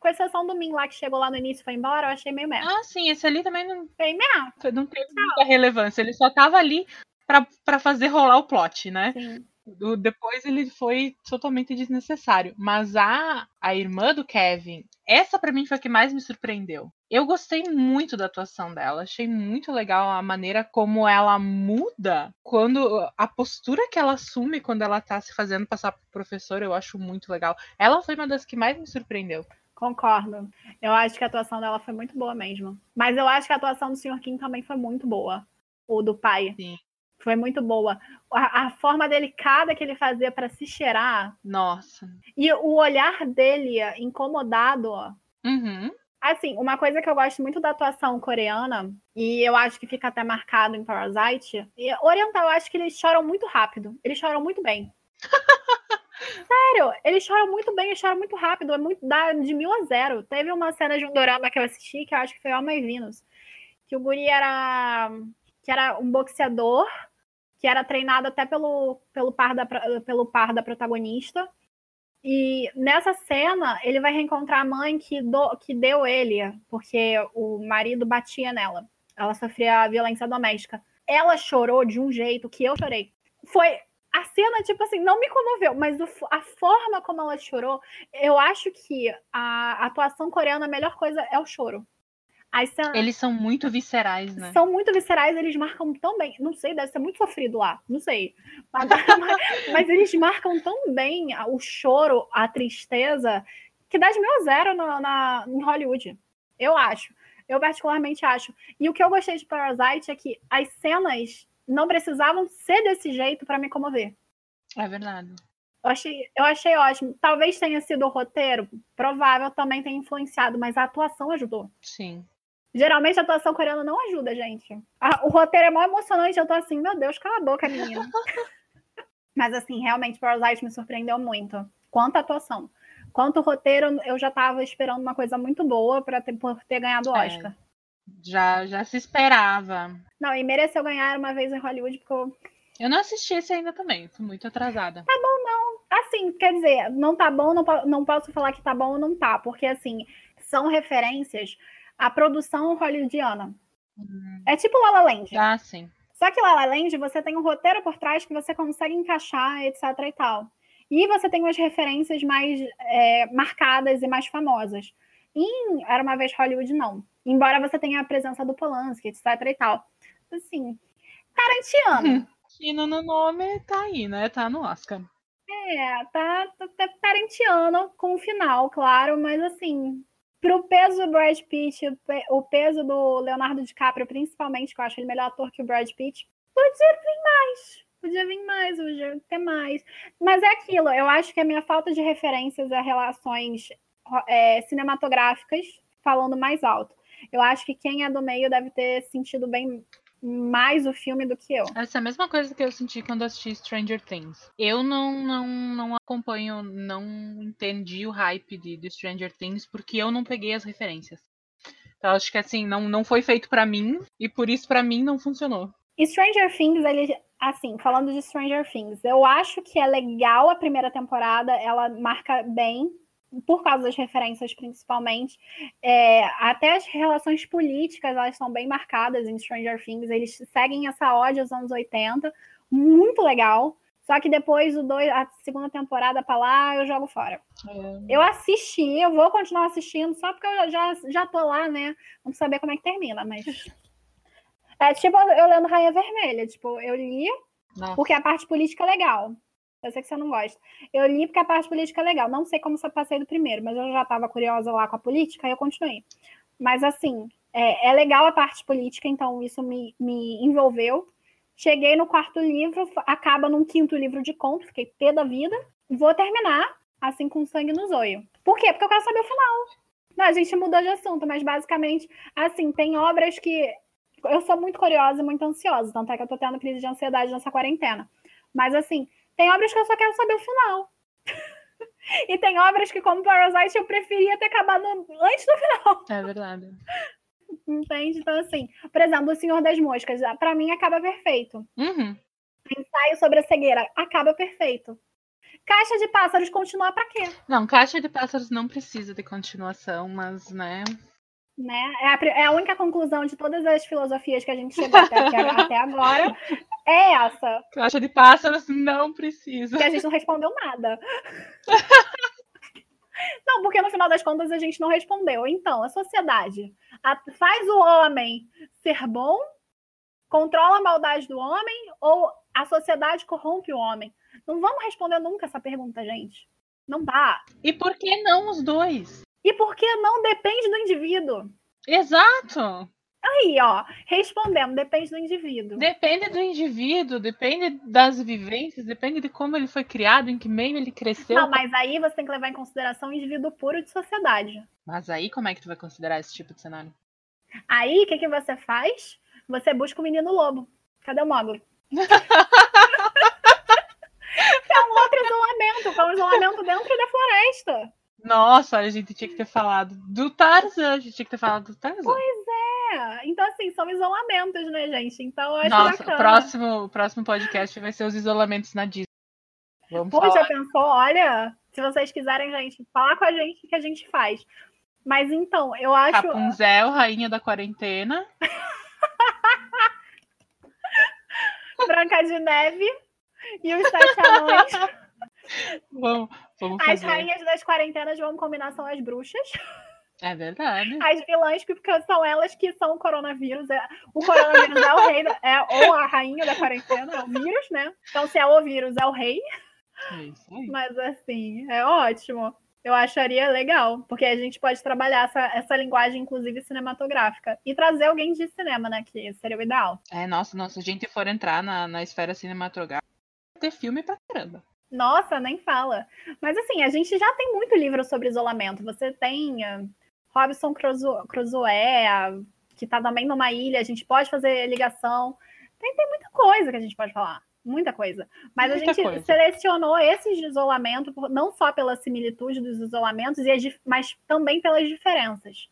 Com exceção do Min lá, que chegou lá no início e foi embora, eu achei meio merda. Ah, sim, esse ali também não. Bem merda. Não teve muita relevância. Ele só tava ali para fazer rolar o plot, né? Sim. Depois ele foi totalmente desnecessário. Mas a, a irmã do Kevin, essa para mim foi a que mais me surpreendeu. Eu gostei muito da atuação dela, achei muito legal a maneira como ela muda quando a postura que ela assume quando ela tá se fazendo passar por professora, eu acho muito legal. Ela foi uma das que mais me surpreendeu. Concordo. Eu acho que a atuação dela foi muito boa mesmo. Mas eu acho que a atuação do Sr. Kim também foi muito boa. O do pai. Sim. Foi muito boa. A, a forma delicada que ele fazia para se cheirar. Nossa. E o olhar dele incomodado. Uhum. Assim, uma coisa que eu gosto muito da atuação coreana, e eu acho que fica até marcado em Parasite, e oriental, eu acho que eles choram muito rápido. Eles choram muito bem. [LAUGHS] Sério, eles choram muito bem, eles choram muito rápido, é muito dá de mil a zero. Teve uma cena de um dorama que eu assisti, que eu acho que foi Alma e Venus, que o guri era que era um boxeador que era treinado até pelo, pelo, par, da, pelo par da protagonista. E nessa cena, ele vai reencontrar a mãe que, do, que deu ele, porque o marido batia nela. Ela sofria violência doméstica. Ela chorou de um jeito que eu chorei. Foi. A cena, tipo assim, não me comoveu, mas o, a forma como ela chorou, eu acho que a atuação coreana, a melhor coisa é o choro. Cenas... Eles são muito viscerais, né? São muito viscerais, eles marcam tão bem. Não sei, deve ser muito sofrido lá, não sei. Mas, [LAUGHS] mas eles marcam tão bem o choro, a tristeza, que dá de mil a zero na, na, em Hollywood. Eu acho. Eu particularmente acho. E o que eu gostei de Parasite é que as cenas não precisavam ser desse jeito para me comover. É verdade. Eu achei, eu achei ótimo. Talvez tenha sido o roteiro, provável também tenha influenciado, mas a atuação ajudou. Sim. Geralmente a atuação coreana não ajuda, gente. o roteiro é mais emocionante, eu tô assim, meu Deus, cala a boca, menina. [LAUGHS] Mas assim, realmente Parasite me surpreendeu muito. Quanto a atuação. Quanto o roteiro, eu já tava esperando uma coisa muito boa para ter, por ter ganhado o é. Oscar. É, já, já se esperava. Não, e mereceu ganhar uma vez em Hollywood, porque eu... Eu não assisti esse ainda também, tô muito atrasada. Tá bom, não. Assim, quer dizer, não tá bom, não, não posso falar que tá bom ou não tá, porque assim, são referências a produção hollywoodiana. Hum. É tipo La La Land. Ah, sim. Só que La La Land, você tem um roteiro por trás que você consegue encaixar, etc e tal. E você tem umas referências mais é, marcadas e mais famosas. Em Era Uma Vez Hollywood, não. Embora você tenha a presença do Polanski, etc e tal. Assim, Tarantiano. E [LAUGHS] no nome tá aí, né? Tá no Oscar. É, tá, tá, tá Tarantiano com o final, claro, mas assim, Pro peso do Brad Pitt, o peso do Leonardo DiCaprio, principalmente, que eu acho ele melhor ator que o Brad Pitt, podia vir mais. Podia vir mais, podia ter mais. Mas é aquilo, eu acho que a minha falta de referências a relações é, cinematográficas falando mais alto. Eu acho que quem é do meio deve ter sentido bem mais o filme do que eu. Essa é a mesma coisa que eu senti quando assisti Stranger Things. Eu não, não, não acompanho, não entendi o hype de, de Stranger Things porque eu não peguei as referências. Então acho que assim, não, não foi feito para mim e por isso para mim não funcionou. E Stranger Things, ele, assim, falando de Stranger Things, eu acho que é legal a primeira temporada, ela marca bem por causa das referências principalmente. É, até as relações políticas elas são bem marcadas em Stranger Things. Eles seguem essa ódio dos anos 80, muito legal. Só que depois o dois, a segunda temporada para lá, eu jogo fora. É. Eu assisti, eu vou continuar assistindo, só porque eu já, já tô lá, né? Vamos saber como é que termina, mas. [LAUGHS] É tipo eu lendo Rainha Vermelha. Tipo, eu li Nossa. porque a parte política é legal. Eu sei que você não gosta. Eu li porque a parte política é legal. Não sei como você passei do primeiro, mas eu já estava curiosa lá com a política e eu continuei. Mas, assim, é, é, legal a parte política, então isso me, me envolveu. Cheguei no quarto livro, acaba num quinto livro de conto, fiquei pé da vida. Vou terminar, assim, com sangue no zoio. Por quê? Porque eu quero saber o final. Não, a gente mudou de assunto, mas basicamente, assim, tem obras que. Eu sou muito curiosa e muito ansiosa, tanto é que eu tô tendo crise de ansiedade nessa quarentena. Mas, assim, tem obras que eu só quero saber o final. [LAUGHS] e tem obras que, como Parasite, eu preferia ter acabado antes do final. É verdade. [LAUGHS] Entende? Então, assim, por exemplo, O Senhor das Moscas, para mim acaba perfeito. Uhum. Ensaio sobre a cegueira acaba perfeito. Caixa de pássaros continuar para quê? Não, Caixa de pássaros não precisa de continuação, mas, né, né? É a, é a, única conclusão de todas as filosofias que a gente chegou até, até agora. É essa. [LAUGHS] Caixa de pássaros não precisa. Que a gente não respondeu nada. [LAUGHS] não, porque no final das contas a gente não respondeu. Então, a sociedade a, faz o homem ser bom, controla a maldade do homem, ou a sociedade corrompe o homem? Não vamos responder nunca essa pergunta, gente. Não dá. E por que não os dois? E por que não depende do indivíduo? Exato. Aí, ó, respondemos, depende do indivíduo. Depende do indivíduo, depende das vivências, depende de como ele foi criado, em que meio ele cresceu. Não, mas aí você tem que levar em consideração o indivíduo puro de sociedade. Mas aí como é que tu vai considerar esse tipo de cenário? Aí, o que, que você faz? Você busca o menino lobo. Cadê o Mogli? [LAUGHS] é um outro isolamento, é um isolamento dentro da floresta. Nossa, a gente tinha que ter falado do Tarzan. A gente tinha que ter falado do Tarzan. Pois é. Então, assim, são isolamentos, né, gente? Então, eu acho Nossa, bacana. o próximo, o próximo podcast vai ser os isolamentos na Disney. Vamos Pô, já pensou? Olha, se vocês quiserem, gente, falar com a gente o que a gente faz. Mas então, eu acho. Rapunzel, rainha da quarentena. [LAUGHS] Branca de Neve e os Sete Anões. [LAUGHS] Vamos, vamos as rainhas das quarentenas, vamos combinar, são as bruxas. É verdade. As vilãs, porque são elas que são o coronavírus. É, o coronavírus é o rei, é, ou a rainha da quarentena, é o vírus, né? Então, se é o vírus, é o rei. É isso aí. Mas, assim, é ótimo. Eu acharia legal, porque a gente pode trabalhar essa, essa linguagem, inclusive cinematográfica, e trazer alguém de cinema, né? Que seria o ideal. É, nossa, nossa, se a gente for entrar na, na esfera cinematográfica, ter filme pra caramba. Nossa, nem fala. Mas assim, a gente já tem muito livro sobre isolamento. Você tem uh, Robinson Crusoe, que está também numa ilha, a gente pode fazer ligação. Tem, tem muita coisa que a gente pode falar. Muita coisa. Mas muita a gente coisa. selecionou esses de isolamento, não só pela similitude dos isolamentos, mas também pelas diferenças.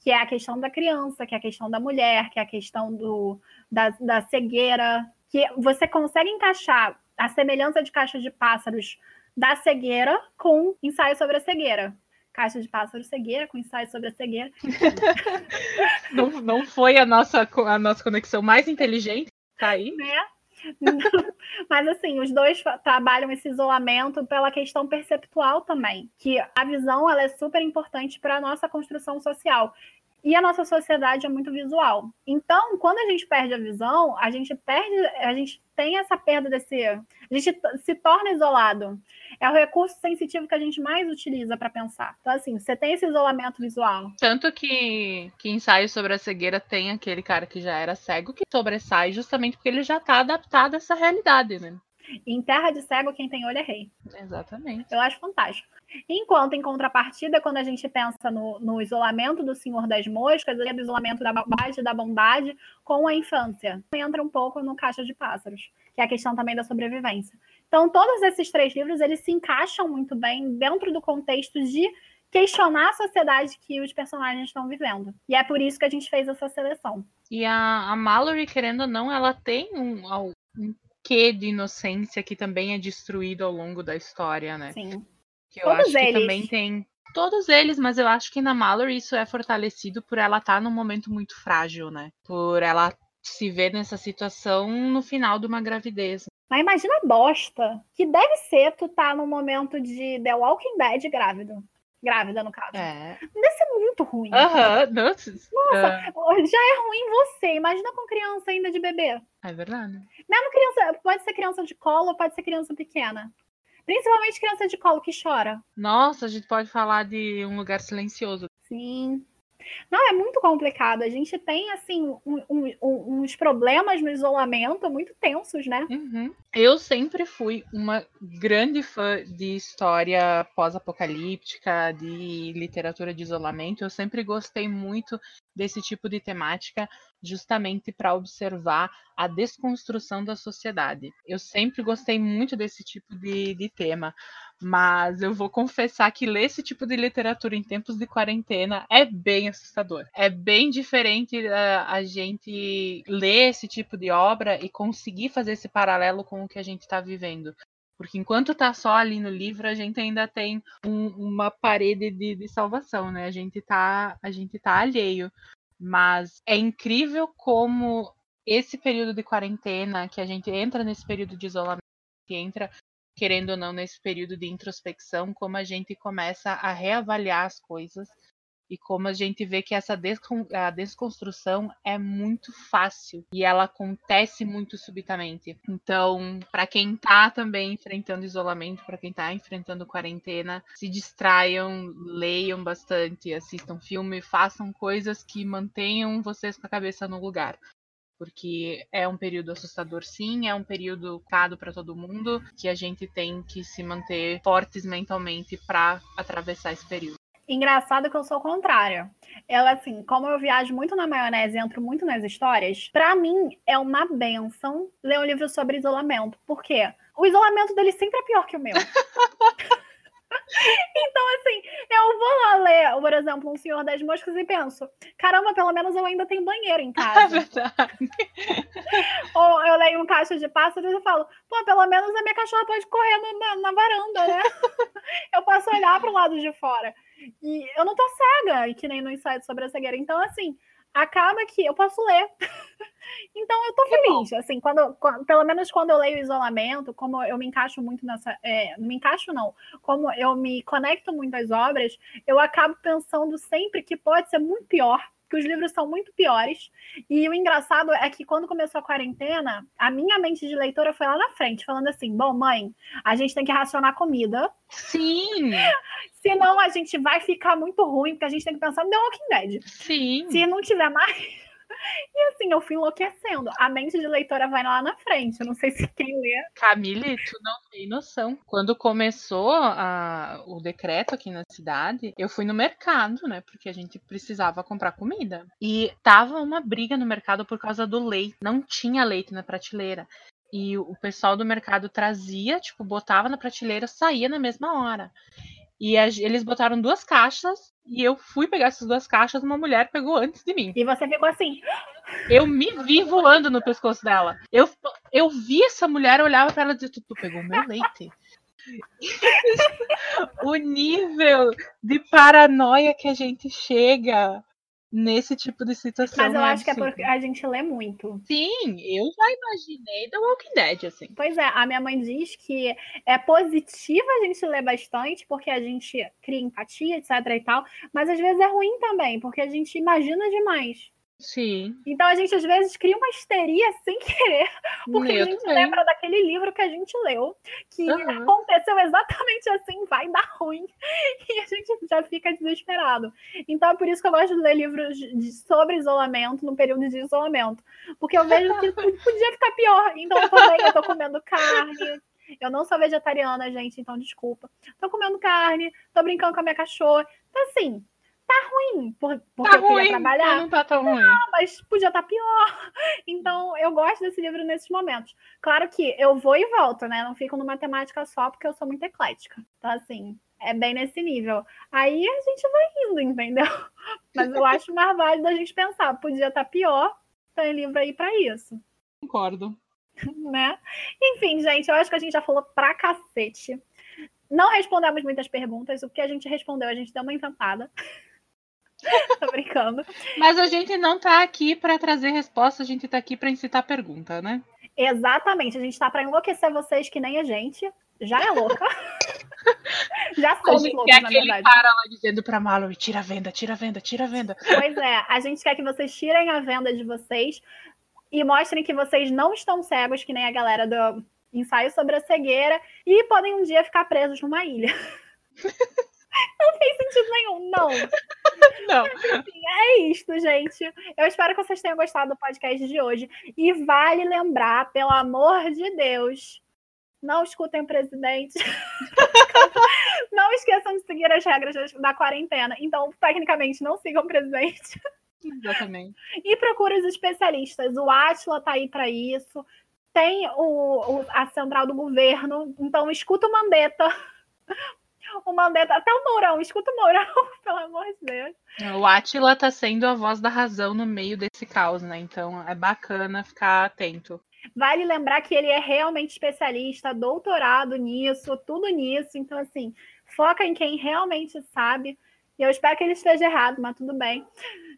Que é a questão da criança, que é a questão da mulher, que é a questão do, da, da cegueira. Que você consegue encaixar a semelhança de caixa de pássaros da cegueira com ensaio sobre a cegueira. Caixa de pássaro cegueira com ensaio sobre a cegueira. [LAUGHS] não, não foi a nossa, a nossa conexão mais inteligente, tá aí. Né? [LAUGHS] Mas assim, os dois trabalham esse isolamento pela questão perceptual também, que a visão ela é super importante para a nossa construção social. E a nossa sociedade é muito visual. Então, quando a gente perde a visão, a gente perde, a gente tem essa perda desse. A gente se torna isolado. é o recurso sensitivo que a gente mais utiliza para pensar. Então, assim, você tem esse isolamento visual. Tanto que, que ensaio sobre a cegueira tem aquele cara que já era cego que sobressai justamente porque ele já está adaptado a essa realidade, né? Em terra de cego, quem tem olho é rei. Exatamente. Eu acho fantástico. Enquanto, em contrapartida, quando a gente pensa no, no isolamento do Senhor das Moscas, é do isolamento da bondade da bondade com a infância. Entra um pouco no Caixa de Pássaros, que é a questão também da sobrevivência. Então, todos esses três livros, eles se encaixam muito bem dentro do contexto de questionar a sociedade que os personagens estão vivendo. E é por isso que a gente fez essa seleção. E a, a Mallory, querendo ou não, ela tem um, um quê de inocência que também é destruído ao longo da história, né? Sim. Que eu Todos acho eles. que também tem. Todos eles, mas eu acho que na Mallory isso é fortalecido por ela estar tá num momento muito frágil, né? Por ela se ver nessa situação no final de uma gravidez. Mas imagina a bosta que deve ser tu tá no momento de The Walking Dead grávido. Grávida, no caso. É. Deve ser muito ruim. Aham, uhum. nossa. Nossa, uh... já é ruim você. Imagina com criança ainda de bebê. É verdade. Mesmo criança, pode ser criança de colo, pode ser criança pequena. Principalmente criança de colo que chora. Nossa, a gente pode falar de um lugar silencioso. Sim. Não, é muito complicado. A gente tem, assim, um, um, uns problemas no isolamento muito tensos, né? Uhum. Eu sempre fui uma grande fã de história pós-apocalíptica, de literatura de isolamento. Eu sempre gostei muito desse tipo de temática, justamente para observar a desconstrução da sociedade. Eu sempre gostei muito desse tipo de, de tema. Mas eu vou confessar que ler esse tipo de literatura em tempos de quarentena é bem assustador. É bem diferente uh, a gente ler esse tipo de obra e conseguir fazer esse paralelo com o que a gente está vivendo. Porque enquanto tá só ali no livro, a gente ainda tem um, uma parede de, de, salvação, né? A gente tá, a gente tá alheio. Mas é incrível como esse período de quarentena, que a gente entra nesse período de isolamento, que entra querendo ou não, nesse período de introspecção, como a gente começa a reavaliar as coisas e como a gente vê que essa desconstrução é muito fácil e ela acontece muito subitamente. Então, para quem está também enfrentando isolamento, para quem está enfrentando quarentena, se distraiam, leiam bastante, assistam filme, façam coisas que mantenham vocês com a cabeça no lugar porque é um período assustador, sim, é um período caro para todo mundo, que a gente tem que se manter fortes mentalmente para atravessar esse período. Engraçado que eu sou o contrário. Eu, assim, como eu viajo muito na maionese e entro muito nas histórias, para mim é uma benção ler um livro sobre isolamento. Por quê? O isolamento dele sempre é pior que o meu. [LAUGHS] Então, assim, eu vou lá ler, por exemplo, Um Senhor das Moscas e penso: caramba, pelo menos eu ainda tenho banheiro em [LAUGHS] casa. É verdade. [LAUGHS] Ou eu leio um caixa de pássaros e falo: pô, pelo menos a minha cachorra pode correr na, na varanda, né? [LAUGHS] eu posso olhar para o lado de fora. E eu não tô cega, que nem no ensaio sobre a cegueira. Então, assim, acaba que eu posso ler. [LAUGHS] então eu tô feliz, assim, quando, quando, pelo menos quando eu leio isolamento, como eu me encaixo muito nessa, é, não me encaixo não, como eu me conecto muito às obras, eu acabo pensando sempre que pode ser muito pior que os livros são muito piores. E o engraçado é que quando começou a quarentena, a minha mente de leitora foi lá na frente, falando assim: bom, mãe, a gente tem que racionar comida. Sim! [LAUGHS] Senão a gente vai ficar muito ruim, porque a gente tem que pensar no The Walking Dead. Sim. Se não tiver mais. E assim, eu fui enlouquecendo. A mente de leitora vai lá na frente. Eu não sei se quem lê. Camille, tu não tem noção. Quando começou a, o decreto aqui na cidade, eu fui no mercado, né? Porque a gente precisava comprar comida. E tava uma briga no mercado por causa do leite. Não tinha leite na prateleira. E o pessoal do mercado trazia, tipo, botava na prateleira, saía na mesma hora. E a, eles botaram duas caixas e eu fui pegar essas duas caixas, uma mulher pegou antes de mim. E você ficou assim. Eu me vi voando no pescoço dela. Eu, eu vi essa mulher, olhava para ela e dizia: tu, tu pegou meu leite. [LAUGHS] o nível de paranoia que a gente chega nesse tipo de situação. Mas eu é acho que é porque a gente lê muito. Sim, eu já imaginei The Walking Dead, assim. Pois é, a minha mãe diz que é positiva a gente ler bastante, porque a gente cria empatia, etc e tal, mas às vezes é ruim também, porque a gente imagina demais. Sim. Então a gente às vezes cria uma histeria sem [LAUGHS] querer, porque a gente também. lembra daquele livro que a gente leu, que uhum. aconteceu exatamente assim, vai dar ruim, [LAUGHS] e a gente já fica desesperado. Então é por isso que eu gosto de ler livros de, sobre isolamento no período de isolamento, porque eu vejo que podia ficar pior. Então eu também eu tô comendo carne, eu não sou vegetariana, gente, então desculpa. Tô comendo carne, tô brincando com a minha cachorra. Então, assim, tá ruim, porque tá eu ruim, trabalhar. Não tá tão ruim. Não, mas podia estar tá pior. [LAUGHS] Então, eu gosto desse livro nesses momentos. Claro que eu vou e volto, né? Não fico numa temática só, porque eu sou muito eclética. Então, assim, é bem nesse nível. Aí a gente vai indo, entendeu? [LAUGHS] Mas eu acho mais válido a gente pensar, podia estar tá pior, tem livro aí para isso. Concordo. [LAUGHS] Né? Enfim, gente, eu acho que a gente já falou pra cacete. Não respondemos muitas perguntas, o que a gente respondeu, a gente deu uma encantada. [LAUGHS] Tô brincando. Mas a gente não tá aqui para trazer resposta, a gente tá aqui para incitar pergunta, né? Exatamente, a gente tá para enlouquecer vocês que nem a gente. Já é louca. [LAUGHS] Já somos a loucos, na verdade. cara lá dizendo pra Mallory, tira a venda, tira a venda, tira a venda. Pois é, a gente quer que vocês tirem a venda de vocês e mostrem que vocês não estão cegos, que nem a galera do ensaio sobre a cegueira, e podem um dia ficar presos numa ilha. [LAUGHS] [LAUGHS] Não fez sentido nenhum, não. Não. Enfim, é isto, gente. Eu espero que vocês tenham gostado do podcast de hoje. E vale lembrar, pelo amor de Deus, não escutem o presidente. [LAUGHS] não esqueçam de seguir as regras da quarentena. Então, tecnicamente, não sigam o presidente. Exatamente. E procure os especialistas. O Atila tá aí para isso. Tem o, o, a central do governo. Então, escuta o Mandetta o Mandetta, até o Mourão, escuta o Mourão, [LAUGHS] pelo amor de Deus. O Atila tá sendo a voz da razão no meio desse caos, né? Então é bacana ficar atento. Vale lembrar que ele é realmente especialista, doutorado nisso, tudo nisso. Então, assim, foca em quem realmente sabe. E eu espero que ele esteja errado, mas tudo bem.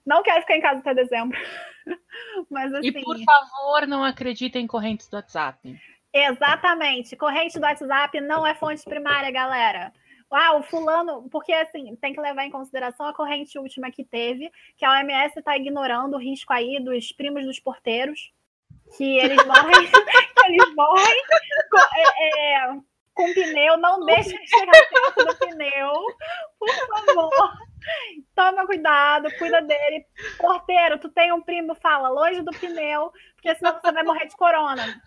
Não quero ficar em casa até dezembro. [LAUGHS] mas, assim... E por favor, não acreditem em correntes do WhatsApp. Exatamente. Corrente do WhatsApp não é fonte primária, galera. Ah, o fulano, porque assim, tem que levar em consideração a corrente última que teve, que a OMS está ignorando o risco aí dos primos dos porteiros, que eles morrem, [LAUGHS] que eles morrem com, é, é, com pneu, não deixa chegar perto do pneu, por favor. Toma cuidado, cuida dele. Porteiro, tu tem um primo, fala longe do pneu, porque senão você vai morrer de corona.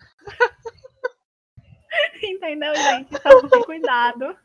[LAUGHS] Entendeu, gente? Então, cuidado.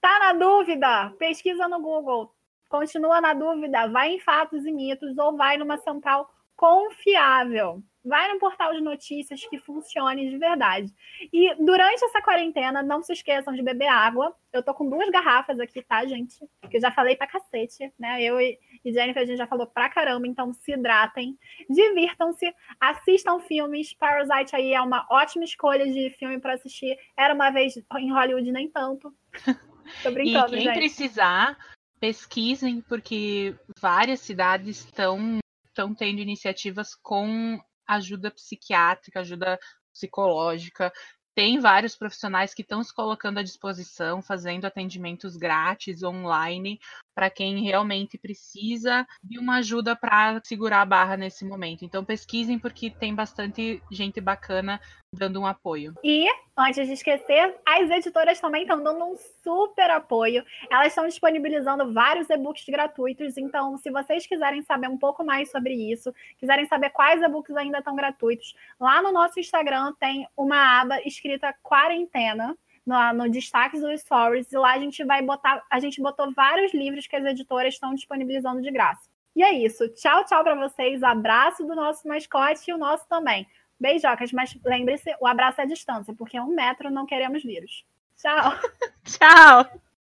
Tá na dúvida? Pesquisa no Google. Continua na dúvida? Vai em fatos e mitos ou vai numa central confiável. Vai no portal de notícias que funcione de verdade. E durante essa quarentena, não se esqueçam de beber água. Eu tô com duas garrafas aqui, tá, gente? Que eu já falei pra cacete, né? Eu e Jennifer, a gente já falou pra caramba, então se hidratem, divirtam-se, assistam filmes. Parasite aí é uma ótima escolha de filme para assistir. Era uma vez em Hollywood, nem tanto. [LAUGHS] Tô brincando, e quem gente. precisar, pesquisem, porque várias cidades estão estão tendo iniciativas com ajuda psiquiátrica, ajuda psicológica. Tem vários profissionais que estão se colocando à disposição, fazendo atendimentos grátis online para quem realmente precisa de uma ajuda para segurar a barra nesse momento. Então pesquisem porque tem bastante gente bacana dando um apoio. E, antes de esquecer, as editoras também estão dando um super apoio. Elas estão disponibilizando vários e-books gratuitos. Então, se vocês quiserem saber um pouco mais sobre isso, quiserem saber quais e-books ainda estão gratuitos, lá no nosso Instagram tem uma aba escrita quarentena no, no destaque dos stories, e lá a gente vai botar, a gente botou vários livros que as editoras estão disponibilizando de graça. E é isso. Tchau, tchau para vocês. Abraço do nosso mascote e o nosso também. Beijocas, mas lembre-se, o abraço é à distância, porque um metro não queremos vírus. Tchau. [LAUGHS] tchau.